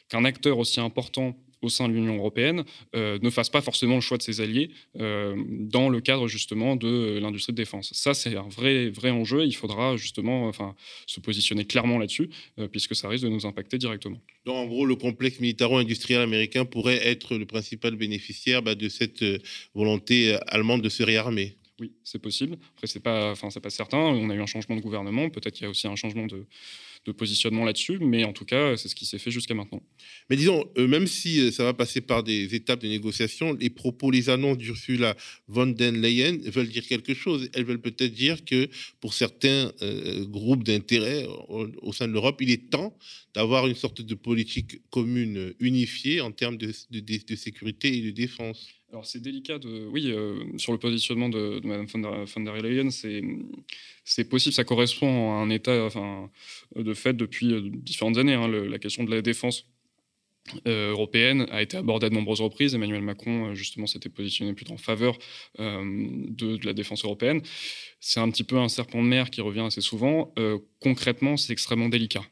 qu'un acteur aussi important au sein de l'Union européenne euh, ne fasse pas forcément le choix de ses alliés dans le cadre justement de l'industrie de défense. Ça, c'est un vrai, vrai enjeu. Il faudra justement enfin, se positionner clairement là-dessus, puisque ça risque de nous impacter directement. Donc, en gros, le complexe militaro-industriel américain pourrait être le principal bénéficiaire bah, de cette volonté allemande de se réarmer. Oui, c'est possible. Après, c'est pas, enfin, c'est pas certain. On a eu un changement de gouvernement. Peut-être qu'il y a aussi un changement de, positionnement là-dessus, mais en tout cas, c'est ce qui s'est fait jusqu'à maintenant. Mais disons, euh, même si euh, ça va passer par des étapes de négociation, les propos, les annonces d'Ursula von der Leyen veulent dire quelque chose. Elles veulent peut-être dire que pour certains euh, groupes d'intérêt au, sein de l'Europe, il est temps d'avoir une sorte de politique commune unifiée en termes de, de sécurité et de défense. Alors c'est délicat de, oui, euh, sur le positionnement de, de Mme von der, Leyen, c'est possible, ça correspond à un état, enfin, de fait depuis euh, différentes années. Hein, la question de la défense euh, européenne a été abordée à de nombreuses reprises. Emmanuel Macron, justement, s'était positionné plutôt en faveur de, la défense européenne. C'est un petit peu un serpent de mer qui revient assez souvent. concrètement, c'est extrêmement délicat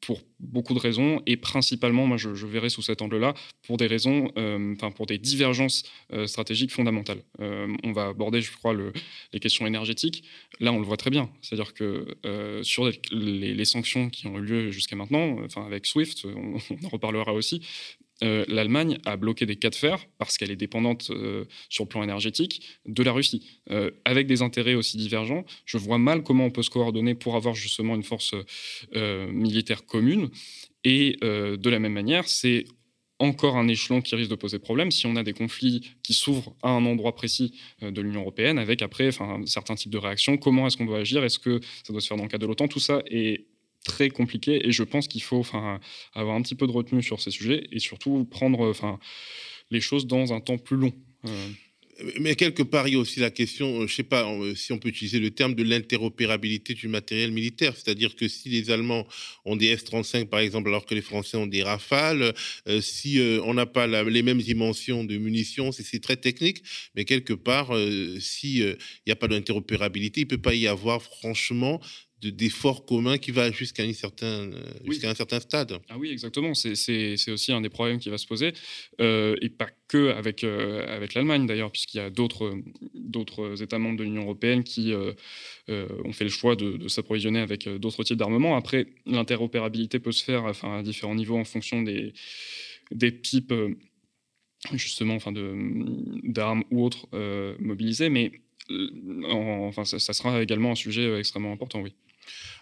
pour beaucoup de raisons et principalement, moi je, verrais sous cet angle-là, pour des raisons, euh, enfin pour des divergences euh, stratégiques fondamentales. Euh, on va aborder, je crois, le, les questions énergétiques. Là, on le voit très bien, c'est-à-dire que sur les, sanctions qui ont eu lieu jusqu'à maintenant, avec SWIFT, on, <laughs> on en reparlera aussi, euh, l'Allemagne a bloqué des cas de fer parce qu'elle est dépendante euh, sur le plan énergétique de la Russie. Euh, avec des intérêts aussi divergents, je vois mal comment on peut se coordonner pour avoir justement une force militaire commune. Et de la même manière, c'est encore un échelon qui risque de poser problème si on a des conflits qui s'ouvrent à un endroit précis de l'Union européenne, avec après certains types de réactions. Comment est-ce qu'on doit agir? Est-ce que ça doit se faire dans le cadre de l'OTAN? Tout ça est très compliqué et je pense qu'il faut enfin, avoir un petit peu de retenue sur ces sujets et surtout prendre enfin, les choses dans un temps plus long. Euh. Mais quelque part, il y a aussi la question, je ne sais pas si on peut utiliser le terme de l'interopérabilité du matériel militaire. C'est-à-dire que si les Allemands ont des F-35, par exemple, alors que les Français ont des Rafales, si on n'a pas les mêmes dimensions de munitions, c'est très technique. Mais quelque part, s'il n'y a pas d'interopérabilité, il ne peut pas y avoir franchement d'efforts communs qui va jusqu'à un, certain, euh, jusqu'à un certain stade. Ah oui, exactement. C'est aussi un des problèmes qui va se poser. Euh, et pas que avec, euh, avec l'Allemagne, d'ailleurs, puisqu'il y a d'autres États membres de l'Union européenne qui ont fait le choix de, s'approvisionner avec d'autres types d'armements. Après, l'interopérabilité peut se faire enfin, à différents niveaux en fonction des, des types justement enfin d'armes ou autres mobilisées. Mais enfin, ça, ça, sera également un sujet extrêmement important, oui.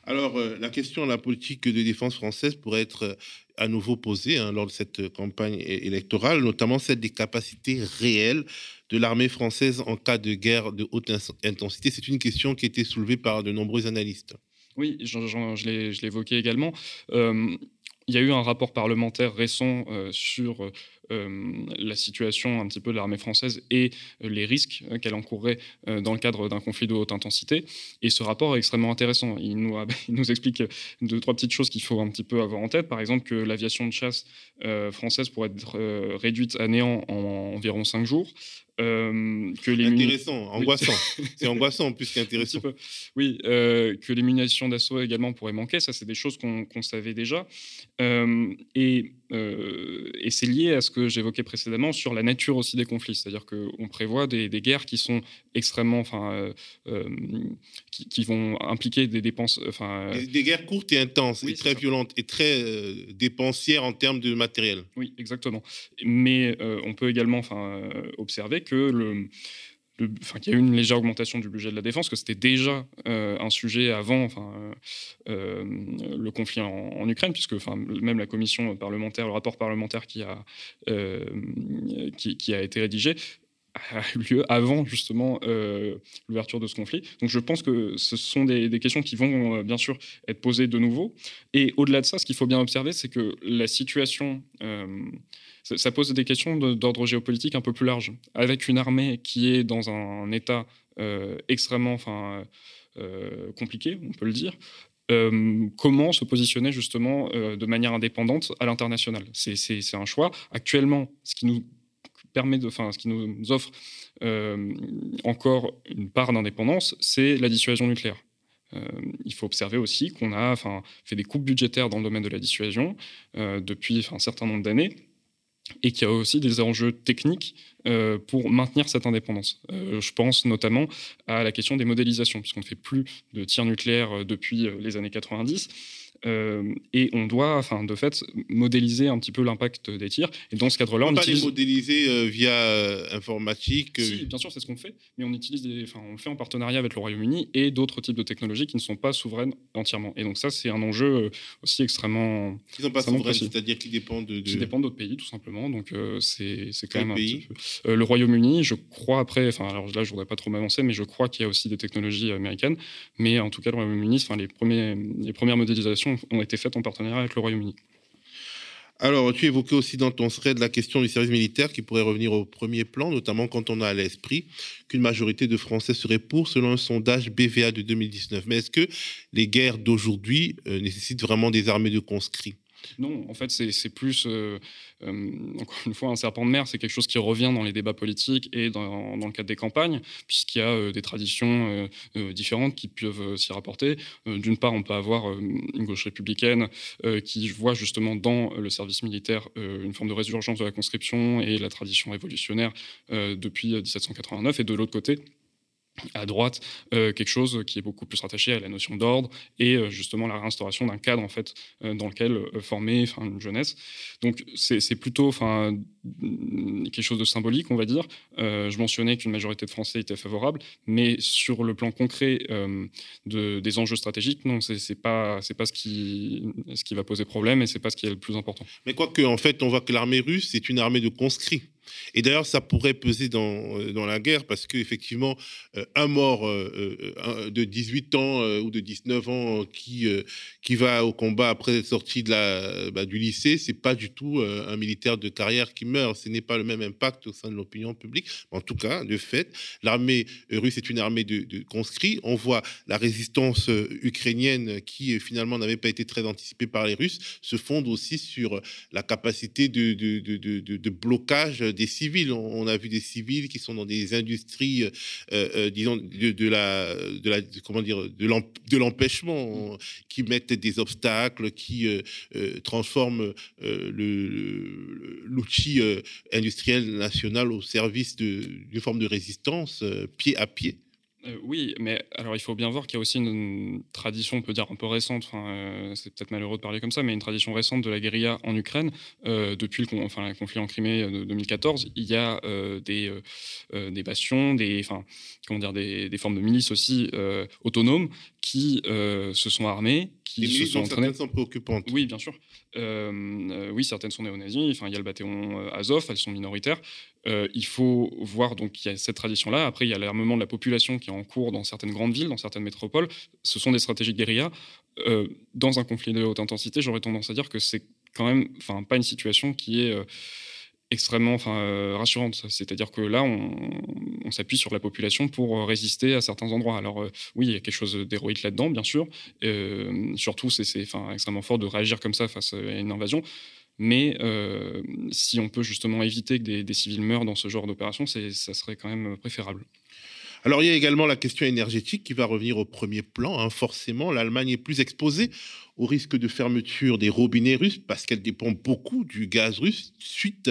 Alors, euh, la question de la politique de défense française pourrait être euh, à nouveau posée hein, lors de cette campagne électorale, notamment celle des capacités réelles de l'armée française en cas de guerre de haute intensité. C'est une question qui a été soulevée par de nombreux analystes. Oui, je, je l'ai évoqué également. Euh, il y a eu un rapport parlementaire récent sur la situation un petit peu de l'armée française et les risques qu'elle encourrait dans le cadre d'un conflit de haute intensité. Et ce rapport est extrêmement intéressant. Il nous, <laughs> il nous explique deux, trois petites choses qu'il faut un petit peu avoir en tête. Par exemple, que l'aviation de chasse française pourrait être réduite à néant en environ cinq jours. Euh, que les intéressant, angoissant. <laughs> c'est angoissant plus qu'intéressant. Oui, euh, que les munitions d'assaut également pourraient manquer. Ça, c'est des choses qu'on savait déjà. Euh, et, et c'est lié à ce que j'évoquais précédemment sur la nature aussi des conflits. C'est-à-dire qu'on prévoit des, guerres qui sont extrêmement, enfin, qui, vont impliquer des dépenses, enfin, des, guerres courtes et intenses, et très violentes et très dépensières en termes de matériel. Oui, exactement. Mais on peut également, enfin, observer que le, qu'il y a eu une légère augmentation du budget de la défense, que c'était déjà euh, un sujet avant enfin, euh, le conflit en, Ukraine, puisque même la commission parlementaire, le rapport parlementaire qui a, euh, été rédigé a eu lieu avant justement l'ouverture de ce conflit. Donc je pense que ce sont des questions qui vont bien sûr être posées de nouveau. Et au-delà de ça, ce qu'il faut bien observer, c'est que la situation ça pose des questions d'ordre géopolitique un peu plus large. Avec une armée qui est dans un, état euh, extrêmement enfin, euh, compliqué, on peut le dire, euh, comment se positionner justement de manière indépendante à l'international? C'est un choix. Actuellement, ce qui nous permet ce qui nous offre encore une part d'indépendance, c'est la dissuasion nucléaire. il faut observer aussi qu'on a fait des coupes budgétaires dans le domaine de la dissuasion depuis un certain nombre d'années et qu'il y a aussi des enjeux techniques euh, pour maintenir cette indépendance. Euh, je pense notamment à la question des modélisations, puisqu'on ne fait plus de tirs nucléaires euh, depuis les années 90. Euh, et on doit, enfin, de fait, modéliser un petit peu l'impact des tirs. Et dans ce cadre-là, on, on pas les modéliser euh, via euh, informatique. Si, bien sûr, c'est ce qu'on fait, mais on utilise, des, enfin, on le fait en partenariat avec le Royaume-Uni et d'autres types de technologies qui ne sont pas souveraines entièrement. Et donc ça, c'est un enjeu aussi extrêmement. Qui ne sont pas souveraines, c'est-à-dire qui dépendent de, Qui dépendent d'autres pays, tout simplement. Donc c'est quand même un pays? petit peu... le Royaume-Uni, je crois après, enfin, alors là, je voudrais pas trop m'avancer, mais je crois qu'il y a aussi des technologies américaines. Mais en tout cas, le Royaume-Uni, enfin, les, premiers, les premières modélisations ont été faites en partenariat avec le Royaume-Uni. Alors, tu évoquais aussi dans ton thread la question du service militaire qui pourrait revenir au premier plan, notamment quand on a à l'esprit qu'une majorité de Français serait pour, selon un sondage BVA de 2019. Mais est-ce que les guerres d'aujourd'hui euh, nécessitent vraiment des armées de conscrits? Non, en fait, c'est plus, euh, euh, encore une fois, un serpent de mer. C'est quelque chose qui revient dans les débats politiques et dans, le cadre des campagnes, puisqu'il y a euh, des traditions différentes qui peuvent s'y rapporter. D'une part, on peut avoir une gauche républicaine qui voit justement dans le service militaire une forme de résurgence de la conscription et la tradition révolutionnaire depuis 1789. Et de l'autre côté, à droite euh, quelque chose qui est beaucoup plus rattaché à la notion d'ordre et euh, justement la réinstauration d'un cadre en fait euh, dans lequel former une jeunesse. Donc c'est plutôt enfin quelque chose de symbolique on va dire. Je mentionnais qu'une majorité de Français était favorable mais sur le plan concret de, des enjeux stratégiques non c'est pas c'est pas ce qui ce qui va poser problème et c'est pas ce qui est le plus important. Mais quoique en fait on voit que l'armée russe c'est une armée de conscrits Et d'ailleurs, ça pourrait peser dans, dans la guerre parce qu'effectivement, un mort de 18 ans ou de 19 ans qui, qui va au combat après être sorti de la, bah, du lycée, c'est pas du tout un militaire de carrière qui meurt. Ce n'est pas le même impact au sein de l'opinion publique. En tout cas, de fait, l'armée russe est une armée de, conscrits. On voit la résistance ukrainienne qui finalement n'avait pas été très anticipée par les Russes se fonde aussi sur la capacité de, de blocage des civils. On, a vu des civils qui sont dans des industries, euh, euh, disons, de, la, de la, comment dire, de l'empêchement, qui mettent des obstacles, qui euh, transforment l'outil industriel national au service d'une forme de résistance pied à pied. Euh, oui, mais alors il faut bien voir qu'il y a aussi une, tradition, on peut dire un peu récente, euh, c'est peut-être malheureux de parler comme ça, mais une tradition récente de la guérilla en Ukraine. Euh, depuis le, enfin, le conflit en Crimée de 2014, il y a des, des bastions, des, enfin, comment dire, des, des, formes de milices aussi autonomes qui se sont armées, qui se sont entraînées. sont préoccupantes. Oui, bien sûr. oui, certaines sont néo-nazis. Enfin, il y a le bataillon Azov, elles sont minoritaires. Euh, il faut voir donc qu'il y a cette tradition-là. Après, il y a l'armement de la population qui est en cours dans certaines grandes villes, dans certaines métropoles. Ce sont des stratégies de guérilla. Euh, dans un conflit de haute intensité, j'aurais tendance à dire que c'est quand même, pas une situation qui est euh, extrêmement, rassurante. C'est-à-dire que là, on, s'appuie sur la population pour résister à certains endroits. Alors oui, il y a quelque chose d'héroïque là-dedans, bien sûr. surtout, c'est, extrêmement fort de réagir comme ça face à une invasion. Mais euh, si on peut justement éviter que des, civils meurent dans ce genre d'opération, ça serait quand même préférable. Alors il y a également la question énergétique qui va revenir au premier plan. Hein. Forcément, l'Allemagne est plus exposée au risque de fermeture des robinets russes parce qu'elle dépend beaucoup du gaz russe suite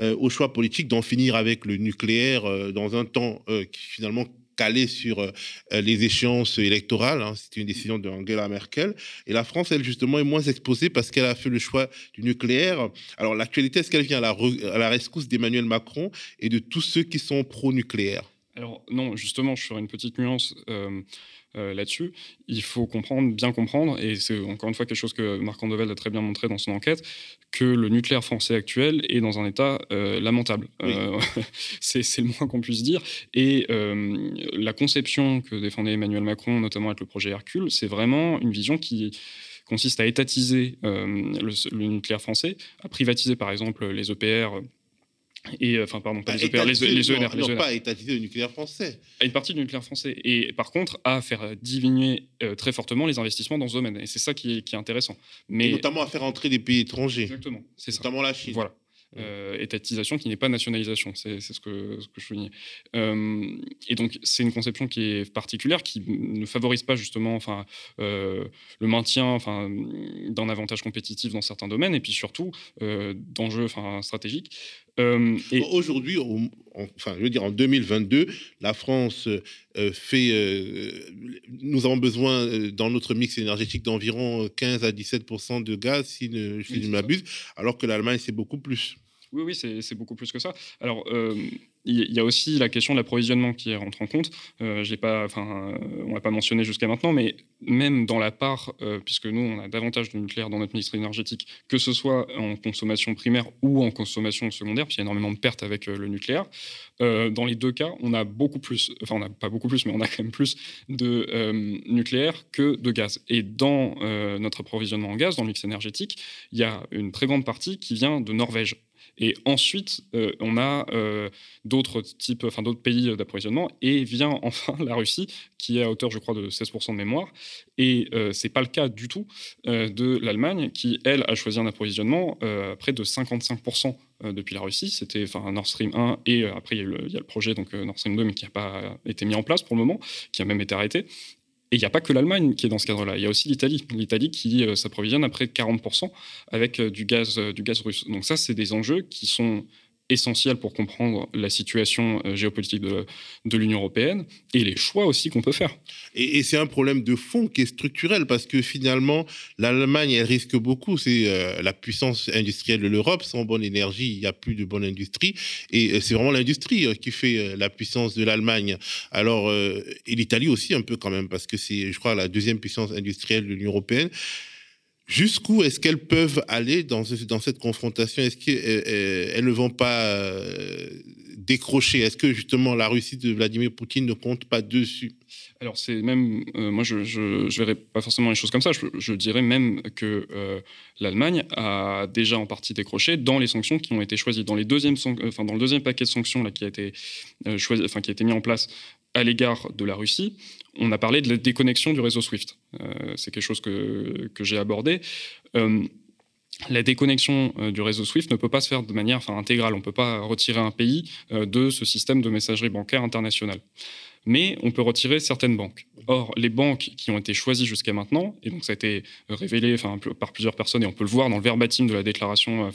euh, au choix politique d'en finir avec le nucléaire euh, dans un temps qui finalement calé sur euh, les échéances électorales. Hein. C'était une décision de Angela Merkel. Et la France, elle, justement, est moins exposée parce qu'elle a fait le choix du nucléaire. Alors, l'actualité, est-ce qu'elle vient à la, rescousse d'Emmanuel Macron et de tous ceux qui sont pro-nucléaire? Alors non, justement, je ferai une petite nuance. Euh, euh, là-dessus. Il faut comprendre, bien comprendre, et c'est encore une fois quelque chose que Marc Andevelde a très bien montré dans son enquête, que le nucléaire français actuel est dans un état euh, lamentable. Euh, <laughs> c'est le moins qu'on puisse dire. Et la conception que défendait Emmanuel Macron, notamment avec le projet Hercule, c'est vraiment une vision qui consiste à étatiser le, le, nucléaire français, à privatiser par exemple les EPR et euh, enfin pardon pas les EPR, les, les ENR, les ENR. pas étatiser le nucléaire français. Une partie du nucléaire français et par contre à faire diminuer euh, très fortement les investissements dans ce domaine et c'est ça qui est, qui est intéressant. Mais et notamment à faire entrer des pays étrangers. Exactement, c'est ça. Notamment la Chine. Voilà. Euh, étatisation qui n'est pas nationalisation. C'est ce que, ce que je soulignais. Euh, et donc, c'est une conception qui est particulière, qui ne favorise pas justement enfin, euh, le maintien enfin, d'un avantage compétitif dans certains domaines, et puis surtout d'enjeux enfin, stratégiques. Et... Aujourd'hui, enfin, je veux dire, en 2022, la France fait. nous avons besoin dans notre mix énergétique d'environ 15 à 17% de gaz, si, je ne m'abuse, alors que l'Allemagne, c'est beaucoup plus. Oui, oui, c'est beaucoup plus que ça. Alors, euh, il y a aussi la question de l'approvisionnement qui rentre en compte. Euh, pas, enfin, on ne l'a pas mentionné jusqu'à maintenant, mais même dans la part, euh, puisque nous, on a davantage de nucléaire dans notre ministère énergétique, que ce soit en consommation primaire ou en consommation secondaire, puisqu'il y a énormément de pertes avec le nucléaire, dans les deux cas, on a beaucoup plus, enfin, on n'a pas beaucoup plus, mais on a quand même plus de nucléaire que de gaz. Et dans notre approvisionnement en gaz, dans le mix énergétique, il y a une très grande partie qui vient de Norvège. Et ensuite, euh, on a euh, d'autres types, enfin d'autres pays d'approvisionnement, et vient <laughs> enfin la Russie, qui est à hauteur, je crois, de 16% de mémoire. Et euh, c'est pas le cas du tout de l'Allemagne, qui elle a choisi un approvisionnement près de 55% depuis la Russie. C'était Nord Stream 1 et après il y, a le, il y a le projet donc Nord Stream 2, mais qui n'a pas été mis en place pour le moment, qui a même été arrêté. Et il n'y a pas que l'Allemagne qui est dans ce cadre-là. Il y a aussi l'Italie. L'Italie qui euh, s'approvisionne à près de 40% avec euh, du, gaz, euh, du gaz russe. Donc ça, c'est des enjeux qui sont essentiel pour comprendre la situation euh, géopolitique de, l'Union européenne et les choix aussi qu'on peut faire. Et, c'est un problème de fond qui est structurel parce que finalement, l'Allemagne, elle risque beaucoup. C'est euh, la puissance industrielle de l'Europe. Sans bonne énergie, il n'y a plus de bonne industrie. Et euh, c'est vraiment l'industrie qui fait la puissance de l'Allemagne. Alors, et l'Italie aussi un peu quand même parce que c'est, je crois, la deuxième puissance industrielle de l'Union européenne. Jusqu'où est-ce qu'elles peuvent aller dans, cette confrontation? Est-ce qu'elles ne vont pas décrocher? Est-ce que justement la Russie de Vladimir Poutine ne compte pas dessus? Alors c'est même, euh, moi je ne verrais pas forcément les choses comme ça, je, dirais même que euh, l'Allemagne a déjà en partie décroché dans les sanctions qui ont été choisies. Dans, le deuxième paquet de sanctions là, qui, a été, euh, choisi, qui a été mis en place à l'égard de la Russie, on a parlé de la déconnexion du réseau SWIFT. c'est quelque chose que, que j'ai abordé la déconnexion du réseau SWIFT ne peut pas se faire de manière intégrale. On ne peut pas retirer un pays de ce système de messagerie bancaire internationale mais on peut retirer certaines banques. Or, les banques qui ont été choisies jusqu'à maintenant, et donc ça a été révélé par plusieurs personnes, et on peut le voir dans le verbatim de la déclaration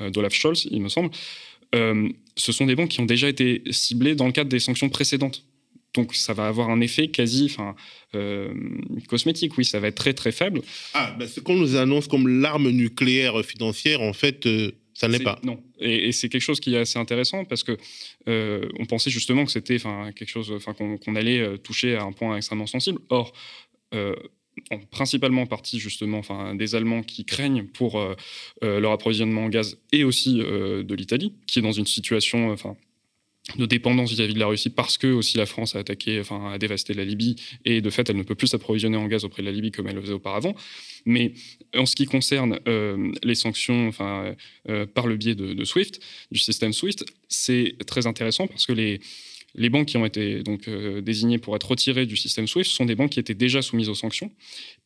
euh, d'Olaf Scholz, il me semble, euh, ce sont des banques qui ont déjà été ciblées dans le cadre des sanctions précédentes. Donc ça va avoir un effet quasi enfin, euh, cosmétique, oui, ça va être très très faible. Ah, ben, ce qu'on nous annonce comme l'arme nucléaire financière, en fait, ça ne l'est pas. Non. Et, c'est quelque chose qui est assez intéressant parce que euh, on pensait justement que c'était quelque chose, qu'on allait euh, toucher à un point extrêmement sensible. Or, euh, en principalement partie justement enfin, des Allemands qui craignent pour leur approvisionnement en gaz et aussi de l'Italie, qui est dans une situation enfin, de dépendance vis-à-vis de la Russie parce que aussi la France a attaqué, enfin a dévasté la Libye et de fait elle ne peut plus s'approvisionner en gaz auprès de la Libye comme elle le faisait auparavant. Mais en ce qui concerne euh, les sanctions, enfin euh, par le biais de, SWIFT, du système SWIFT, c'est très intéressant parce que les les banques qui ont été donc euh, désignées pour être retirées du système SWIFT sont des banques qui étaient déjà soumises aux sanctions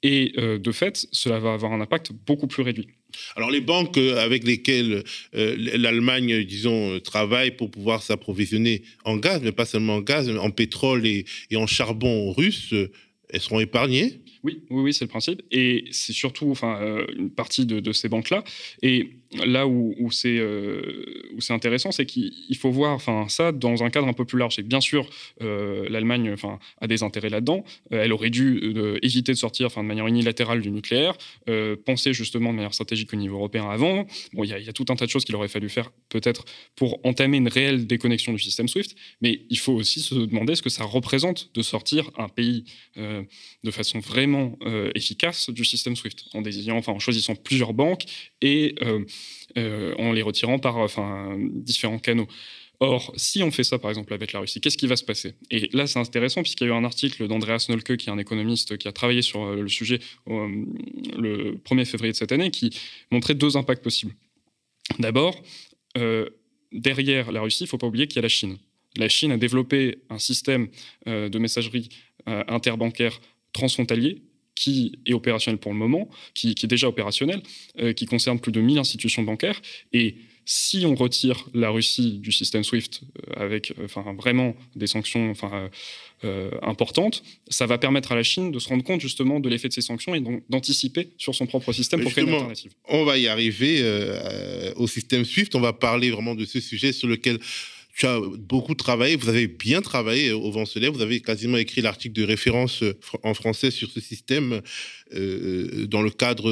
et de fait cela va avoir un impact beaucoup plus réduit. Alors les banques euh, avec lesquelles euh, l'Allemagne, disons, travaille pour pouvoir s'approvisionner en gaz, mais pas seulement en gaz, mais en pétrole et, en charbon russe, euh, elles seront épargnées? Oui, oui, oui c'est le principe. Et c'est surtout enfin, une partie de, de ces banques-là. Et là où, euh, où c'est intéressant, c'est qu'il faut voir ça dans un cadre un peu plus large. Que bien sûr, euh, l'Allemagne a des intérêts là-dedans. Euh, elle aurait dû éviter de sortir de manière unilatérale du nucléaire, penser justement de manière stratégique au niveau européen avant. Bon, il y, a tout un tas de choses qu'il aurait fallu faire peut-être pour entamer une réelle déconnexion du système SWIFT, mais il faut aussi se demander ce que ça représente de sortir un pays de façon vraiment efficace du système SWIFT, en en choisissant plusieurs banques et euh, en les retirant par enfin, différents canaux. Or, si on fait ça, par exemple, avec la Russie, qu'est-ce qui va se passer? Et là, c'est intéressant, puisqu'il y a eu un article d'Andreas Nolke, qui est un économiste qui a travaillé sur euh, le sujet euh, le 1er février de cette année, qui montrait deux impacts possibles. D'abord, derrière la Russie, il ne faut pas oublier qu'il y a la Chine. La Chine a développé un système de messagerie interbancaire transfrontalier qui est opérationnel pour le moment, qui, est déjà opérationnel, euh, qui concerne plus de 1000 institutions bancaires. Et si on retire la Russie du système SWIFT euh, avec euh, enfin, vraiment des sanctions enfin, importantes, ça va permettre à la Chine de se rendre compte justement de l'effet de ces sanctions et donc d'anticiper sur son propre système pour créer une alternative. On va y arriver au système SWIFT. On va parler vraiment de ce sujet sur lequel tu as beaucoup travaillé, vous avez bien travaillé au vent se vous avez quasiment écrit l'article de référence euh, en français sur ce système euh, dans le cadre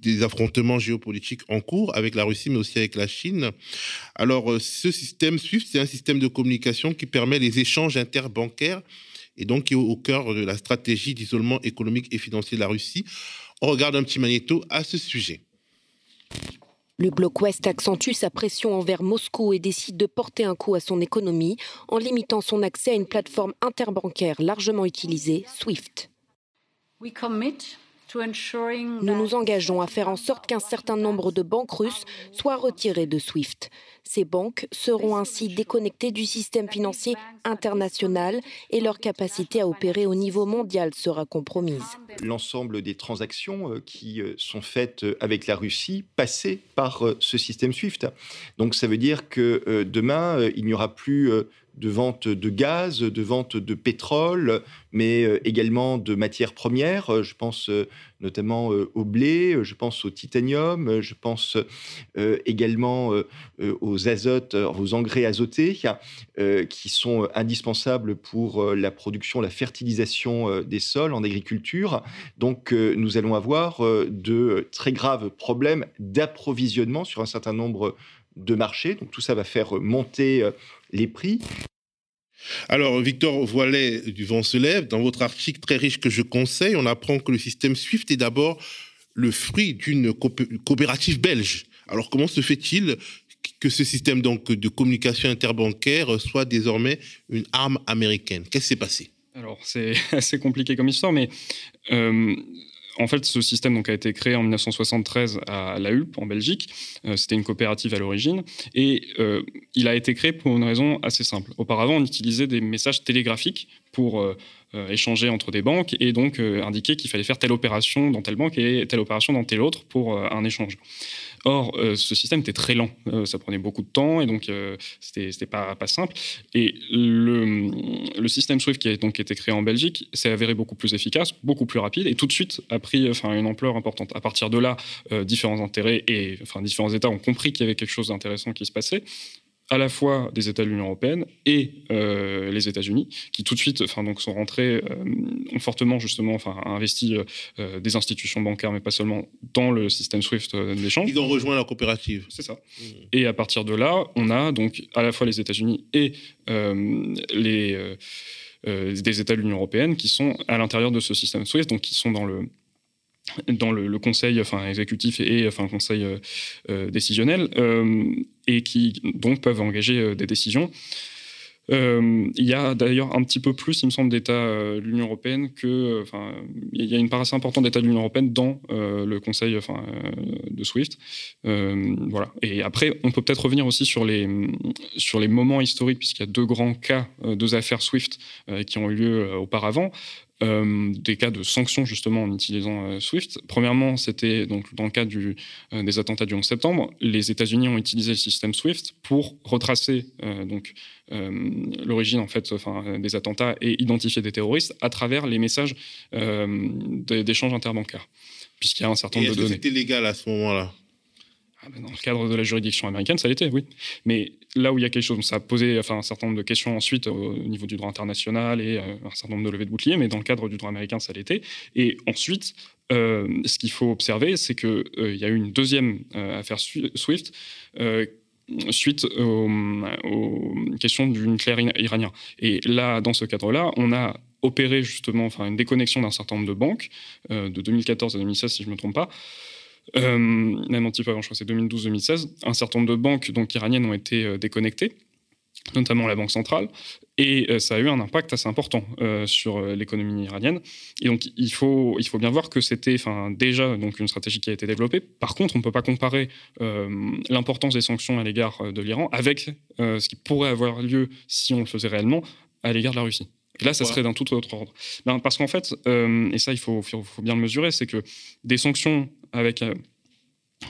des affrontements géopolitiques en cours avec la Russie, mais aussi avec la Chine. Alors, euh, ce système SWIFT, c'est un système de communication qui permet les échanges interbancaires et donc qui est au cœur de la stratégie d'isolement économique et financier de la Russie. On regarde un petit magnéto à ce sujet. Le bloc Ouest accentue sa pression envers Moscou et décide de porter un coup à son économie en limitant son accès à une plateforme interbancaire largement utilisée, SWIFT. Nous nous engageons à faire en sorte qu'un certain nombre de banques russes soient retirées de SWIFT. Ces banques seront ainsi déconnectées du système financier international et leur capacité à opérer au niveau mondial sera compromise. L'ensemble des transactions euh, qui euh, sont faites euh, avec la Russie passaient par ce système SWIFT. Donc ça veut dire que demain, il n'y aura plus de vente de gaz, de vente de pétrole, mais euh, également de matières premières. Euh, je pense euh, notamment au blé, je pense au titanium, je pense également aux azotes, aux engrais azotés qui sont indispensables pour la production, la fertilisation des sols en agriculture. Donc nous allons avoir de très graves problèmes d'approvisionnement sur un certain nombre de marchés. Donc tout ça va faire monter les prix. Alors, Victor Voilet du Vent se lève, dans votre article très riche que je conseille, on apprend que le système SWIFT est d'abord le fruit d'une coopérative belge. Alors comment se fait-il que ce système donc de communication interbancaire soit désormais une arme américaine? Qu'est-ce qui s'est passé? Alors c'est <laughs> assez compliqué comme histoire, mais euh, en fait, ce système a été créé en 1973 à La Hulpe, en Belgique. Euh, c'était une coopérative à l'origine. Et euh, il a été créé pour une raison assez simple. Auparavant, on utilisait des messages télégraphiques pour échanger entre des banques et donc indiquer qu'il fallait faire telle opération dans telle banque et telle opération dans telle autre pour un échange. Or, euh, ce système était très lent, euh, ça prenait beaucoup de temps et donc euh, c'était pas, pas simple. Et le, système Swift qui a donc été créé en Belgique s'est avéré beaucoup plus efficace, beaucoup plus rapide et tout de suite a pris une ampleur importante. À partir de là, différents intérêts et différents États ont compris qu'il y avait quelque chose d'intéressant qui se passait à la fois des États de l'Union européenne et euh, les États-Unis, qui tout de suite, enfin donc sont rentrés, euh, ont fortement justement, enfin investi euh, des institutions bancaires, mais pas seulement dans le système SWIFT d'échange. Ils ont rejoint la coopérative. C'est ça. Mmh. Et à partir de là, on a donc à la fois les États-Unis et les des États de l'Union européenne qui sont à l'intérieur de ce système SWIFT, donc qui sont dans le dans le, conseil enfin, exécutif et enfin, conseil euh, décisionnel, euh, et qui donc peuvent engager des décisions. il y a d'ailleurs un petit peu plus, il me semble, d'États de l'Union européenne que. Enfin, il y a une part assez importante d'États de l'Union européenne dans le Conseil de SWIFT. voilà. Et après, on peut peut-être revenir aussi sur les, sur les moments historiques, puisqu'il y a deux grands cas, deux affaires SWIFT qui ont eu lieu auparavant. Euh, des cas de sanctions justement en utilisant euh, SWIFT. Premièrement, c'était donc dans le cas du, euh, des attentats du 11 septembre, les États-Unis ont utilisé le système SWIFT pour retracer donc l'origine en fait enfin, des attentats et identifier des terroristes à travers les messages d'échanges interbancaires, puisqu'il y a un certain nombre de données. C'était légal à ce moment-là? Ah dans le cadre de la juridiction américaine, ça l'était, oui. Mais là où il y a quelque chose, ça a posé un certain nombre de questions ensuite au niveau du droit international et euh, un certain nombre de levées de boucliers, mais dans le cadre du droit américain, ça l'était. Et ensuite, euh, ce qu'il faut observer, c'est qu'il euh, y a eu une deuxième affaire SWIFT suite aux, questions du nucléaire iranien. Et là, dans ce cadre-là, on a opéré justement enfin, une déconnexion d'un certain nombre de banques, de 2014 à 2016 si je ne me trompe pas, euh, même un petit peu je crois que c'est 2012-2016, un certain nombre de banques donc, iraniennes ont été euh, déconnectées notamment la Banque centrale, et euh, ça a eu un impact assez important sur l'économie iranienne. Et donc, il faut, il faut bien voir que c'était déjà donc, une stratégie qui a été développée. Par contre, on ne peut pas comparer l'importance des sanctions à l'égard de l'Iran avec ce qui pourrait avoir lieu si on le faisait réellement à l'égard de la Russie. Et là, ça serait d'un tout autre ordre. Ben, parce qu'en fait, et ça, il faut, faut, bien le mesurer, c'est que des sanctions avec, euh,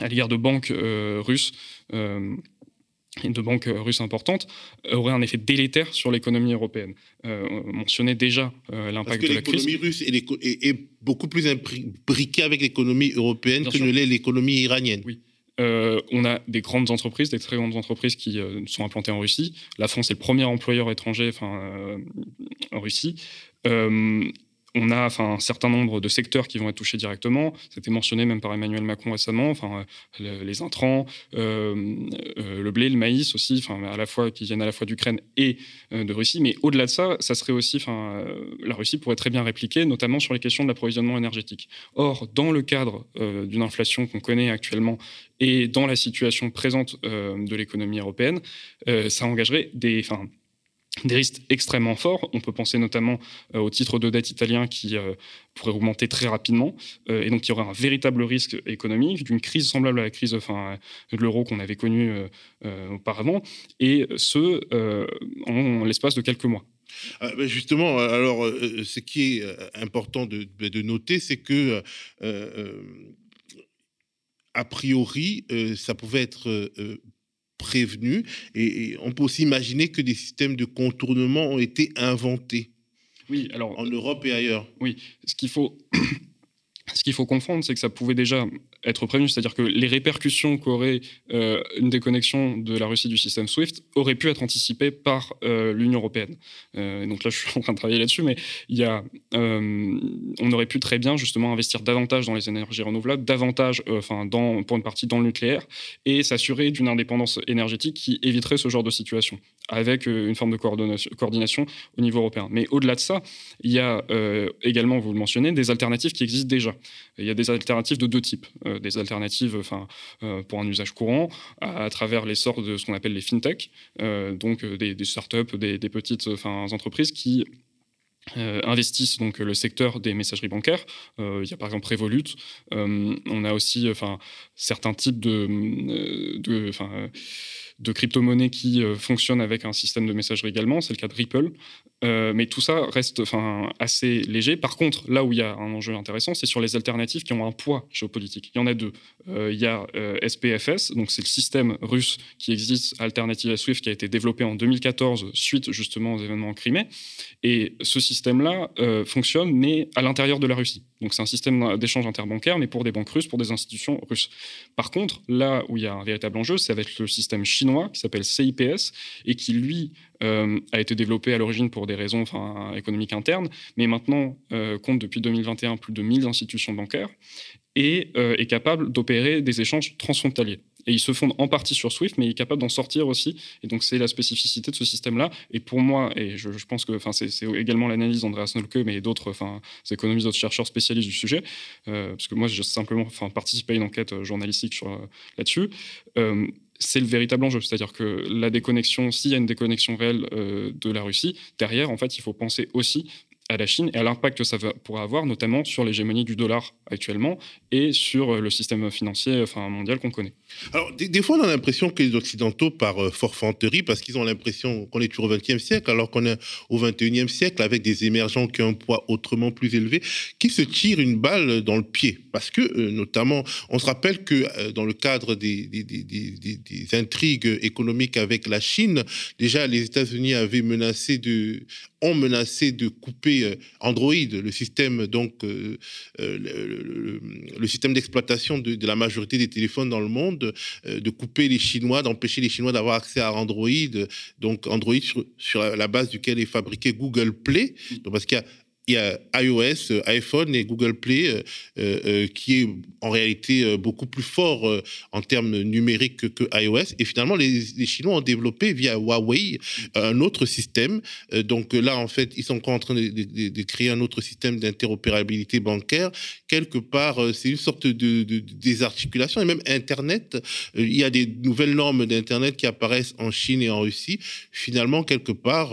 à l'égard de banques euh, russes euh, et de banques russes importantes, aurait un effet délétère sur l'économie européenne. on mentionnait déjà l'impact de la crise. L'économie russe est, beaucoup plus imbriquée avec l'économie européenne que ne l'est l'économie iranienne. Oui. On a des grandes entreprises, des très grandes entreprises qui sont implantées en Russie. La France est le premier employeur étranger enfin, en Russie on a un certain nombre de secteurs qui vont être touchés directement. C'était mentionné même par Emmanuel Macron récemment, enfin, les intrants, euh, euh, le blé, le maïs aussi, à la fois, qui viennent à la fois d'Ukraine et euh, de Russie. Mais au-delà de ça, ça serait aussi, la Russie pourrait très bien répliquer, notamment sur les questions de l'approvisionnement énergétique. Or, dans le cadre d'une inflation qu'on connaît actuellement et dans la situation présente de l'économie européenne, ça engagerait des, des risques extrêmement forts. On peut penser notamment euh, au titre de dette italien qui euh, pourrait augmenter très rapidement. Euh, et donc, il y aurait un véritable risque économique d'une crise semblable à la crise de l'euro qu'on avait connue auparavant, et ce, en, l'espace de quelques mois. Ben justement, alors, ce qui est important de, de noter, c'est que, a priori, ça pouvait être prévenus. Et, on peut aussi imaginer que des systèmes de contournement ont été inventés. Oui, alors. En Europe et ailleurs. Oui, ce qu'il faut. <coughs> Ce qu'il faut comprendre, c'est que ça pouvait déjà être prévenu, c'est-à-dire que les répercussions qu'aurait euh, une déconnexion de la Russie du système SWIFT auraient pu être anticipées par euh, l'Union européenne. Euh, donc là, je suis en train de travailler là-dessus, mais il y a, on aurait pu très bien justement investir davantage dans les énergies renouvelables, davantage, enfin, dans, pour une partie dans le nucléaire, et s'assurer d'une indépendance énergétique qui éviterait ce genre de situation, avec une forme de coordination, au niveau européen. Mais au-delà de ça, il y a également, vous le mentionnez, des alternatives qui existent déjà. Il y a des alternatives de deux types. des alternatives enfin, pour un usage courant à, travers l'essor de ce qu'on appelle les fintech, donc des, des startups, des, des petites enfin, entreprises qui euh, investissent donc le secteur des messageries bancaires. Euh, il y a par exemple Revolut. Euh, on a aussi enfin, certains types de, de, de crypto-monnaies qui fonctionnent avec un système de messagerie également. C'est le cas de Ripple. mais tout ça reste assez léger. Par contre, là où il y a un enjeu intéressant, c'est sur les alternatives qui ont un poids géopolitique. Il y en a deux. il y a SPFS, donc c'est le système russe qui existe, alternative à SWIFT, qui a été développé en 2014 suite justement aux événements en Crimée. Et ce système-là euh, fonctionne, mais à l'intérieur de la Russie. Donc c'est un système d'échange interbancaire, mais pour des banques russes, pour des institutions russes. Par contre, là où il y a un véritable enjeu, c'est avec le système chinois qui s'appelle CIPS et qui, lui, euh, a été développé à l'origine pour des raisons économiques internes, mais maintenant euh, compte depuis 2021 plus de 1000 institutions bancaires et est capable d'opérer des échanges transfrontaliers. Et il se fonde en partie sur Swift, mais il est capable d'en sortir aussi. Et donc, c'est la spécificité de ce système-là. Et pour moi, et je, pense que c'est également l'analyse d'Andreas Nolke, mais d'autres économistes, d'autres chercheurs spécialistes du sujet, euh, parce que moi, j'ai simplement participé à une enquête euh, journalistique euh, là-dessus. c'est le véritable enjeu. C'est-à-dire que la déconnexion, s'il y a une déconnexion réelle de la Russie, derrière, en fait, il faut penser aussi à la Chine et à l'impact que ça pourrait avoir, notamment sur l'hégémonie du dollar actuellement et sur euh, le système financier mondial qu'on connaît. Alors, des, fois, on a l'impression que les Occidentaux, par euh, forfanterie, parce qu'ils ont l'impression qu'on est toujours au XXe siècle, alors qu'on est au XXIe siècle, avec des émergents qui ont un poids autrement plus élevé, qui se tirent une balle dans le pied. Parce que, euh, notamment, on se rappelle que dans le cadre des, intrigues économiques avec la Chine, déjà, les États-Unis avaient menacé de, ont menacé de couper Android, le système donc le, système d'exploitation de, la majorité des téléphones dans le monde, euh, de couper les Chinois, d'empêcher les Chinois d'avoir accès à Android, donc Android sur, la base duquel est fabriqué Google Play, donc parce qu'il y a il y a iOS, euh, iPhone et Google Play euh, euh, qui est en réalité beaucoup plus fort en termes numériques que, iOS. Et finalement, les, Chinois ont développé via Huawei un autre système. donc là, en fait, ils sont encore en train de, créer un autre système d'interopérabilité bancaire. Quelque part, c'est une sorte de, désarticulation. Et même Internet, il y a des nouvelles normes d'Internet qui apparaissent en Chine et en Russie. Finalement, quelque part,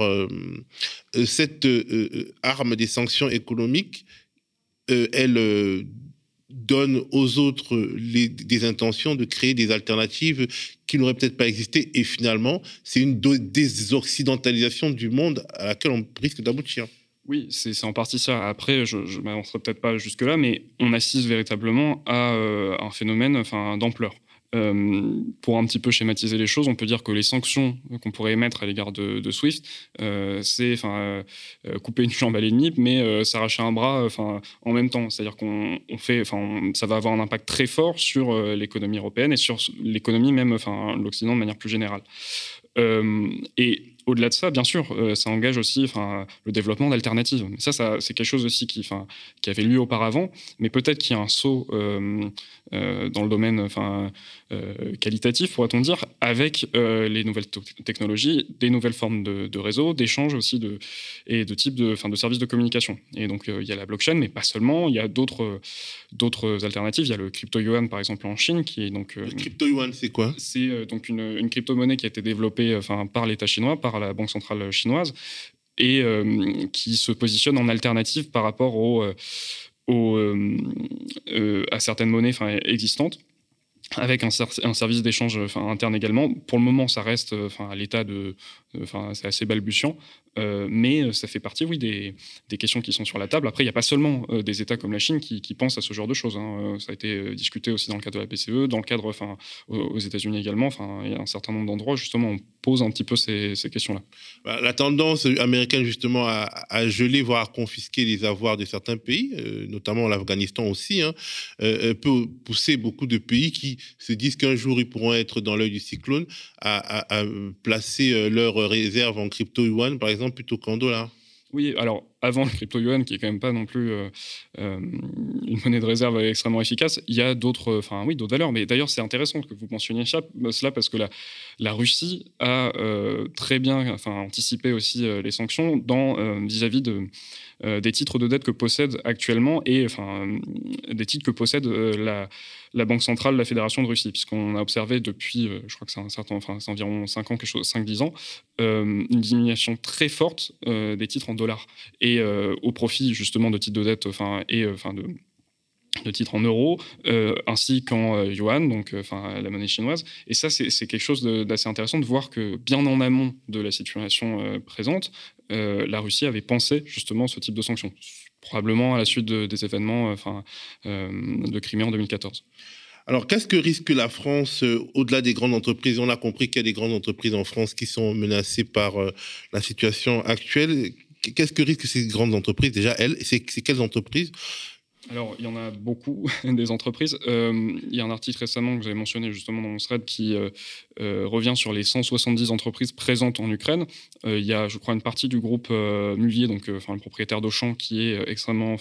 cette arme des sanctions économique, euh, elle euh, donne aux autres des intentions de créer des alternatives qui n'auraient peut-être pas existé. Et finalement, c'est une désoccidentalisation du monde à laquelle on risque d'aboutir. Oui, c'est en partie ça. Après, je ne m'avancerai peut-être pas jusque-là, mais on assiste véritablement à euh, un phénomène d'ampleur. Euh, pour un petit peu schématiser les choses, on peut dire que les sanctions qu'on pourrait émettre à l'égard de, Swift, euh, c'est euh, couper une jambe à l'ennemi, mais s'arracher un bras en même temps. C'est-à-dire qu'on fait, enfin ça va avoir un impact très fort sur l'économie européenne et sur l'économie même, enfin l'Occident de manière plus générale. et au-delà de ça, bien sûr, ça engage aussi le développement d'alternatives. Ça, c'est quelque chose aussi qui, qui avait lieu auparavant, mais peut-être qu'il y a un saut dans le domaine enfin, qualitatif, pourrait-on dire, avec les nouvelles technologies, des nouvelles formes de, de réseaux, d'échanges aussi de, et de types de, enfin, de services de communication. Et donc, il y a la blockchain, mais pas seulement, il y a d'autres, d'autres alternatives. Il y a le crypto-yuan, par exemple, en Chine, qui est donc... le crypto-yuan, c'est quoi? C'est donc une, une crypto-monnaie qui a été développée enfin, par l'État chinois, par la Banque centrale chinoise, et euh, qui se positionne en alternative par rapport au, euh, euh, à certaines monnaies existantes avec un, service d'échange interne également. Pour le moment, ça reste à l'état de, c'est assez balbutiant, euh, mais euh, ça fait partie, oui, des, des, questions qui sont sur la table. Après, il n'y a pas seulement euh, des États comme la Chine qui, pensent à ce genre de choses. Hein. Ça a été discuté aussi dans le cadre de la PCE, dans le cadre, enfin, aux États-Unis également. Enfin, il y a un certain nombre d'endroits justement on pose un petit peu ces, questions-là. Bah, la tendance américaine justement à, geler, voire à confisquer les avoirs de certains pays, notamment l'Afghanistan aussi, hein, peut pousser beaucoup de pays qui se disent qu'un jour ils pourront être dans l'œil du cyclone à, placer leur réserve en crypto yuan, par exemple, plutôt qu'en dollars. Oui, alors avant le crypto-yuan, qui est quand même pas non plus euh, euh, une monnaie de réserve extrêmement efficace, il y a d'autres, enfin oui, d'autres valeurs. Mais d'ailleurs, c'est intéressant que vous mentionniez cela parce que la, Russie a euh, très bien, enfin, anticipé aussi les sanctions dans vis-à-vis de des titres de dette que possède actuellement et enfin des titres que possède la Banque centrale de la Fédération de Russie, puisqu'on a observé depuis, euh, je crois que c'est un certain, enfin, c'est environ 5 ans, quelque chose, 5-10 ans, euh, une diminution très forte euh, des titres en dollars au profit justement de titres de dette, enfin, et enfin de titres en euros, ainsi qu'en yuan, donc la monnaie chinoise. Et ça, c'est quelque chose d'assez intéressant de voir que bien en amont de la situation présente, la Russie avait pensé justement ce type de sanctions probablement à la suite des événements euh, euh, de Crimée en 2014. Alors, qu'est-ce que risque la France euh, au-delà des grandes entreprises? On a compris qu'il y a des grandes entreprises en France qui sont menacées par la situation actuelle. Qu'est-ce que risquent ces grandes entreprises? Déjà, elles, c'est quelles entreprises? Alors, il y en a beaucoup <laughs> des entreprises. il y a un article récemment que j'avais mentionné justement dans mon thread qui euh, revient sur les 170 entreprises présentes en Ukraine. Euh, il y a, je crois, une partie du groupe euh, Mulier, donc enfin le propriétaire d'Auchan, qui est extrêmement,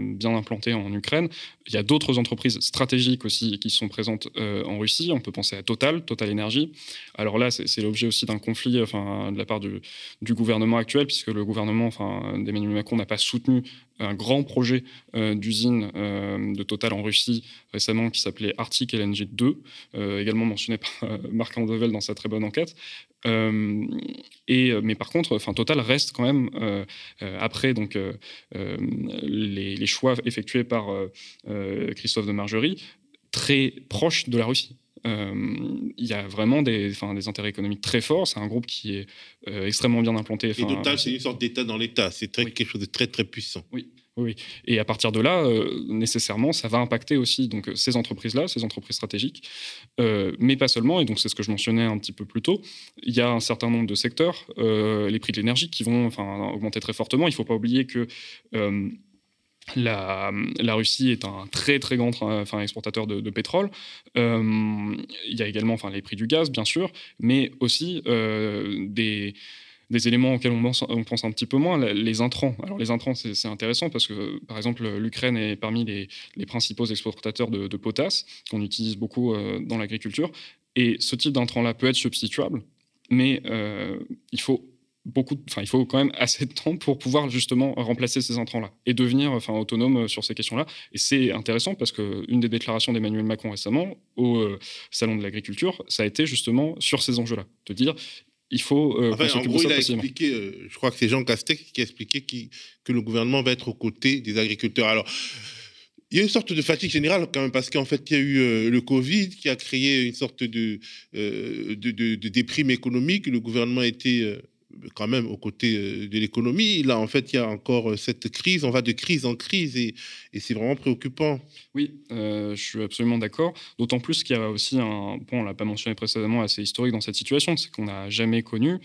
bien implanté en Ukraine. Il y a d'autres entreprises stratégiques aussi qui sont présentes en Russie. On peut penser à Total, Total Energy. Alors là, c'est l'objet aussi d'un conflit, de la part du, du, gouvernement actuel, puisque le gouvernement, d'Emmanuel Macron, n'a pas soutenu un grand projet d'usine de Total en Russie récemment qui s'appelait Arctic LNG 2, également mentionné par Marc Devel dans sa très bonne enquête. Euh, et, euh, mais par contre, enfin, Total reste quand même, euh, après donc, les, choix effectués par Christophe de Margerie, très proche de la Russie. il y a vraiment des, des intérêts économiques très forts. C'est un groupe qui est extrêmement bien implanté. Et Total, c'est une sorte d'État dans l'État. C'est quelque chose de très, très puissant. Oui. Et à partir de là, euh, nécessairement, ça va impacter aussi donc ces entreprises-là, ces entreprises stratégiques, euh, mais pas seulement. Et donc c'est ce que je mentionnais un petit peu plus tôt. Il y a un certain nombre de secteurs, euh, les prix de l'énergie qui vont enfin augmenter très fortement. Il ne faut pas oublier que la, la, Russie est un très très grand exportateur de, de pétrole. il y a également enfin, les prix du gaz, bien sûr, mais aussi des des éléments auxquels on pense, on pense, un petit peu moins, les intrants. Alors les intrants, c'est intéressant parce que, par exemple, l'Ukraine est parmi les, principaux exportateurs de, potasse qu'on utilise beaucoup euh, dans l'agriculture. Et ce type d'intrant-là peut être substituable, mais euh, il faut beaucoup, enfin, il faut quand même <laughs> assez de temps pour pouvoir justement remplacer ces intrants-là et devenir enfin, autonome sur ces questions-là. Et c'est intéressant parce qu'une des déclarations d'Emmanuel Macron récemment au euh, Salon de l'agriculture, ça a été justement sur ces enjeux-là, de dire il faut. Euh, en gros, il a expliqué, euh, je crois que c'est Jean Castex qui a expliqué que le gouvernement va être aux côtés des agriculteurs. Alors, il y a une sorte de fatigue générale quand même, parce qu'en fait, il y a eu euh, le Covid qui a créé une sorte de, de, de, de, déprime économique. Le gouvernement été quand même aux côtés euh, de l'économie. Là, en fait, il y a encore euh, cette crise. On va de crise en crise et, c'est vraiment préoccupant. Oui, euh, je suis absolument d'accord. D'autant plus qu'il y a aussi un point, on l'a pas mentionné précédemment, assez historique dans cette situation, c'est qu'on n'a jamais connu,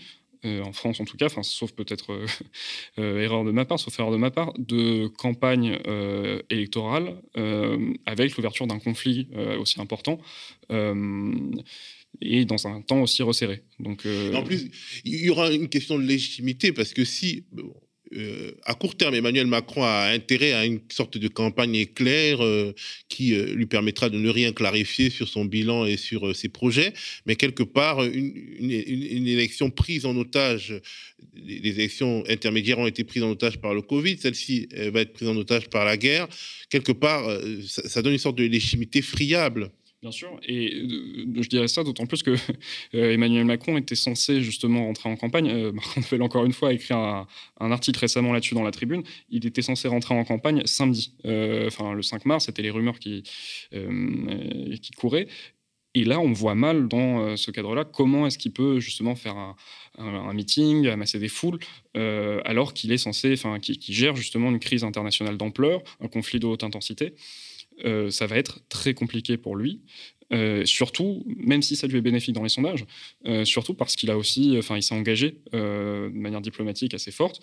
en France en tout cas, sauf peut-être <laughs> erreur de ma part, sauf erreur de ma part, de campagne électorale avec l'ouverture d'un conflit aussi important et dans un temps aussi resserré. Donc, euh, En plus, il y aura une question de légitimité parce que si, euh, à court terme, Emmanuel Macron a intérêt à une sorte de campagne éclair euh, qui lui permettra de ne rien clarifier sur son bilan et sur ses projets, mais quelque part, une, élection prise en otage, les élections intermédiaires ont été prises en otage par le Covid, celle-ci va être prise en otage par la guerre, quelque part, ça donne une sorte de légitimité friable. Bien sûr, et euh, je dirais ça d'autant plus que <laughs> euh, Emmanuel Macron était censé justement rentrer en campagne. Euh, Marc encore une fois, a écrit un, article récemment là-dessus dans la tribune. Il était censé rentrer en campagne samedi, enfin le 5 mars, c'était les rumeurs qui couraient. Et là, on voit mal dans ce cadre-là comment est-ce qu'il peut justement faire un, meeting, amasser des foules, alors qu'il est censé, enfin, qui, gère justement une crise internationale d'ampleur, un conflit de haute intensité. Euh, ça va être très compliqué pour lui. Euh, surtout, même si ça lui est bénéfique dans les sondages, euh, surtout parce qu'il a aussi, enfin, il s'est engagé de manière diplomatique assez forte,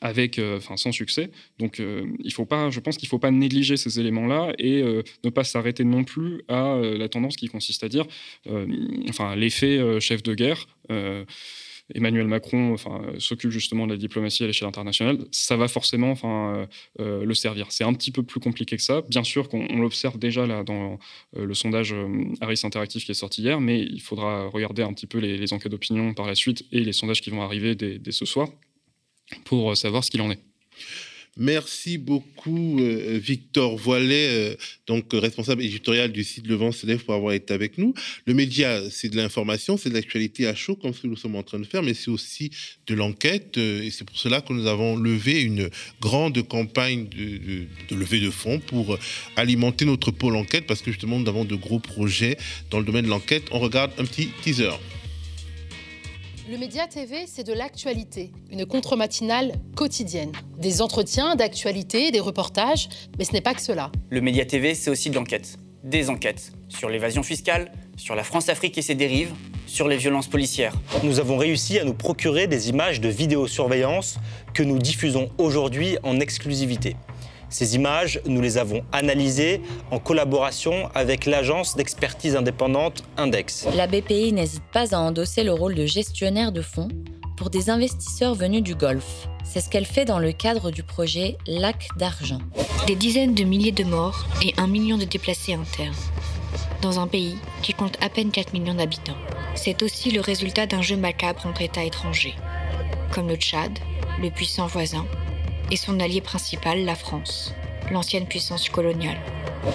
avec, enfin, sans succès. Donc, il faut pas, je pense qu'il ne faut pas négliger ces éléments-là et ne pas s'arrêter non plus à la tendance qui consiste à dire, enfin, l'effet chef de guerre. Emmanuel Macron s'occupe justement de la diplomatie à l'échelle internationale, ça va forcément enfin, le servir. C'est un petit peu plus compliqué que ça. Bien sûr qu'on l'observe déjà là dans le sondage Harris Interactive qui est sorti hier, mais il faudra regarder un petit peu les, enquêtes d'opinion par la suite et les sondages qui vont arriver dès ce soir pour savoir ce qu'il en est. Merci beaucoup, euh, Victor Voilet, euh, donc responsable éditorial du site Le Vent se lève pour avoir été avec nous. Le média, c'est de l'information, c'est de l'actualité à chaud, comme ce que nous sommes en train de faire, mais c'est aussi de l'enquête. Euh, et c'est pour cela que nous avons levé une grande campagne de, de levée de fonds pour alimenter notre pôle enquête, parce que justement, nous avons de gros projets dans le domaine de l'enquête. On regarde un petit teaser. Le Média TV, c'est de l'actualité, une contre-matinale quotidienne. Des entretiens d'actualité, des reportages, mais ce n'est pas que cela. Le Média TV, c'est aussi de l'enquête. Des enquêtes sur l'évasion fiscale, sur la France-Afrique et ses dérives, sur les violences policières. Nous avons réussi à nous procurer des images de vidéosurveillance que nous diffusons aujourd'hui en exclusivité. Ces images, nous les avons analysées en collaboration avec l'agence d'expertise indépendante Index. La BPI n'hésite pas à endosser le rôle de gestionnaire de fonds pour des investisseurs venus du Golfe. C'est ce qu'elle fait dans le cadre du projet Lac d'argent. Des dizaines de milliers de morts et un million de déplacés internes. Dans un pays qui compte à peine 4 millions d'habitants. C'est aussi le résultat d'un jeu macabre entre États étrangers, comme le Tchad, le puissant voisin, et son allié principal, la France, l'ancienne puissance coloniale.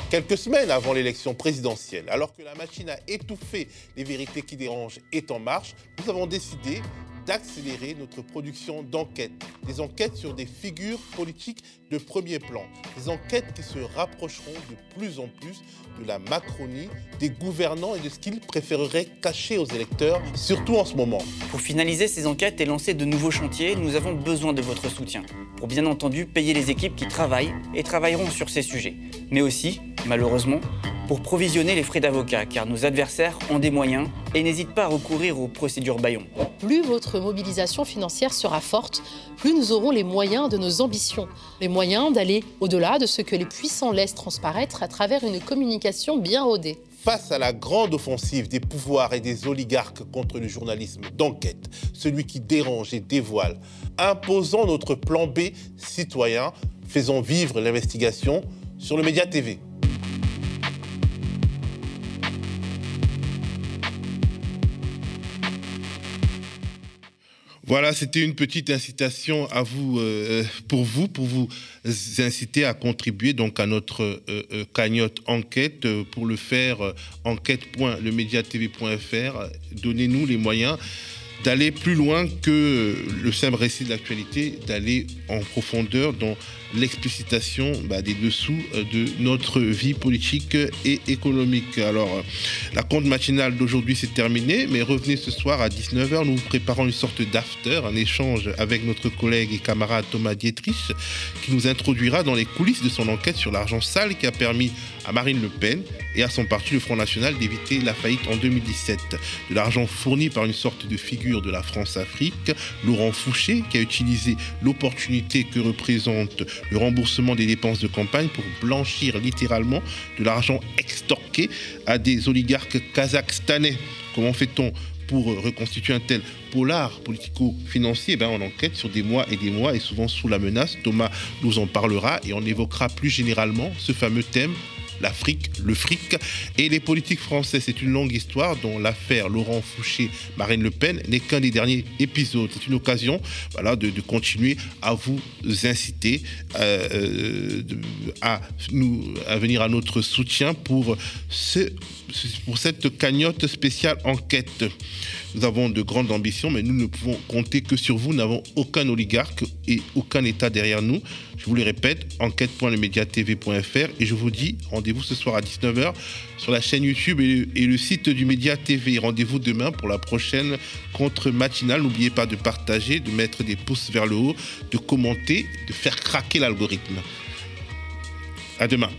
Quelques semaines avant l'élection présidentielle, alors que la machine à étouffer les vérités qui dérangent est en marche, nous avons décidé d'accélérer notre production d'enquêtes. Des enquêtes sur des figures politiques de premier plan. Des enquêtes qui se rapprocheront de plus en plus de la Macronie, des gouvernants et de ce qu'ils préféreraient cacher aux électeurs, surtout en ce moment. Pour finaliser ces enquêtes et lancer de nouveaux chantiers, nous avons besoin de votre soutien. Pour bien entendu payer les équipes qui travaillent et travailleront sur ces sujets. Mais aussi, malheureusement, pour provisionner les frais d'avocat, car nos adversaires ont des moyens et n'hésitent pas à recourir aux procédures Bayon. Plus votre mobilisation financière sera forte, plus nous aurons les moyens de nos ambitions, les moyens d'aller au-delà de ce que les puissants laissent transparaître à travers une communication bien rodée. Face à la grande offensive des pouvoirs et des oligarques contre le journalisme d'enquête, celui qui dérange et dévoile, imposant notre plan B citoyen, faisons vivre l'investigation sur le Média TV. Voilà, c'était une petite incitation à vous, euh, pour vous, pour vous inciter à contribuer donc à notre euh, euh, cagnotte enquête. Pour le faire, enquête.lemediatv.fr. Donnez-nous les moyens d'aller plus loin que le simple récit de l'actualité, d'aller en profondeur dans l'explicitation bah, des dessous euh, de notre vie politique et économique. Alors, euh, la compte matinale d'aujourd'hui s'est terminée, mais revenez ce soir à 19h, nous vous préparons une sorte d'after, un échange avec notre collègue et camarade Thomas Dietrich, qui nous introduira dans les coulisses de son enquête sur l'argent sale qui a permis à Marine Le Pen et à son parti, le Front National, d'éviter la faillite en 2017. De l'argent fourni par une sorte de figure de la France-Afrique, Laurent Fouché, qui a utilisé l'opportunité que représente le remboursement des dépenses de campagne pour blanchir littéralement de l'argent extorqué à des oligarques kazakhstanais. Comment fait-on pour reconstituer un tel polar politico-financier, ben on enquête sur des mois et des mois et souvent sous la menace. Thomas nous en parlera et on évoquera plus généralement ce fameux thème l'Afrique, le fric et les politiques français. C'est une longue histoire dont l'affaire Laurent Fouché, Marine Le Pen n'est qu'un des derniers épisodes. C'est une occasion voilà, de, continuer à vous inciter euh, à, nous, à venir à notre soutien pour, ce, pour cette cagnotte spéciale enquête. Nous avons de grandes ambitions, mais nous ne pouvons compter que sur vous. Nous n'avons aucun oligarque et aucun État derrière nous. Je vous le répète, enquête.lemediatv.fr et je vous dis rendez-vous ce soir à 19h sur la chaîne YouTube et, le site du Média TV. Rendez-vous demain pour la prochaine contre matinale. N'oubliez pas de partager, de mettre des pouces vers le haut, de commenter, de faire craquer l'algorithme. À demain.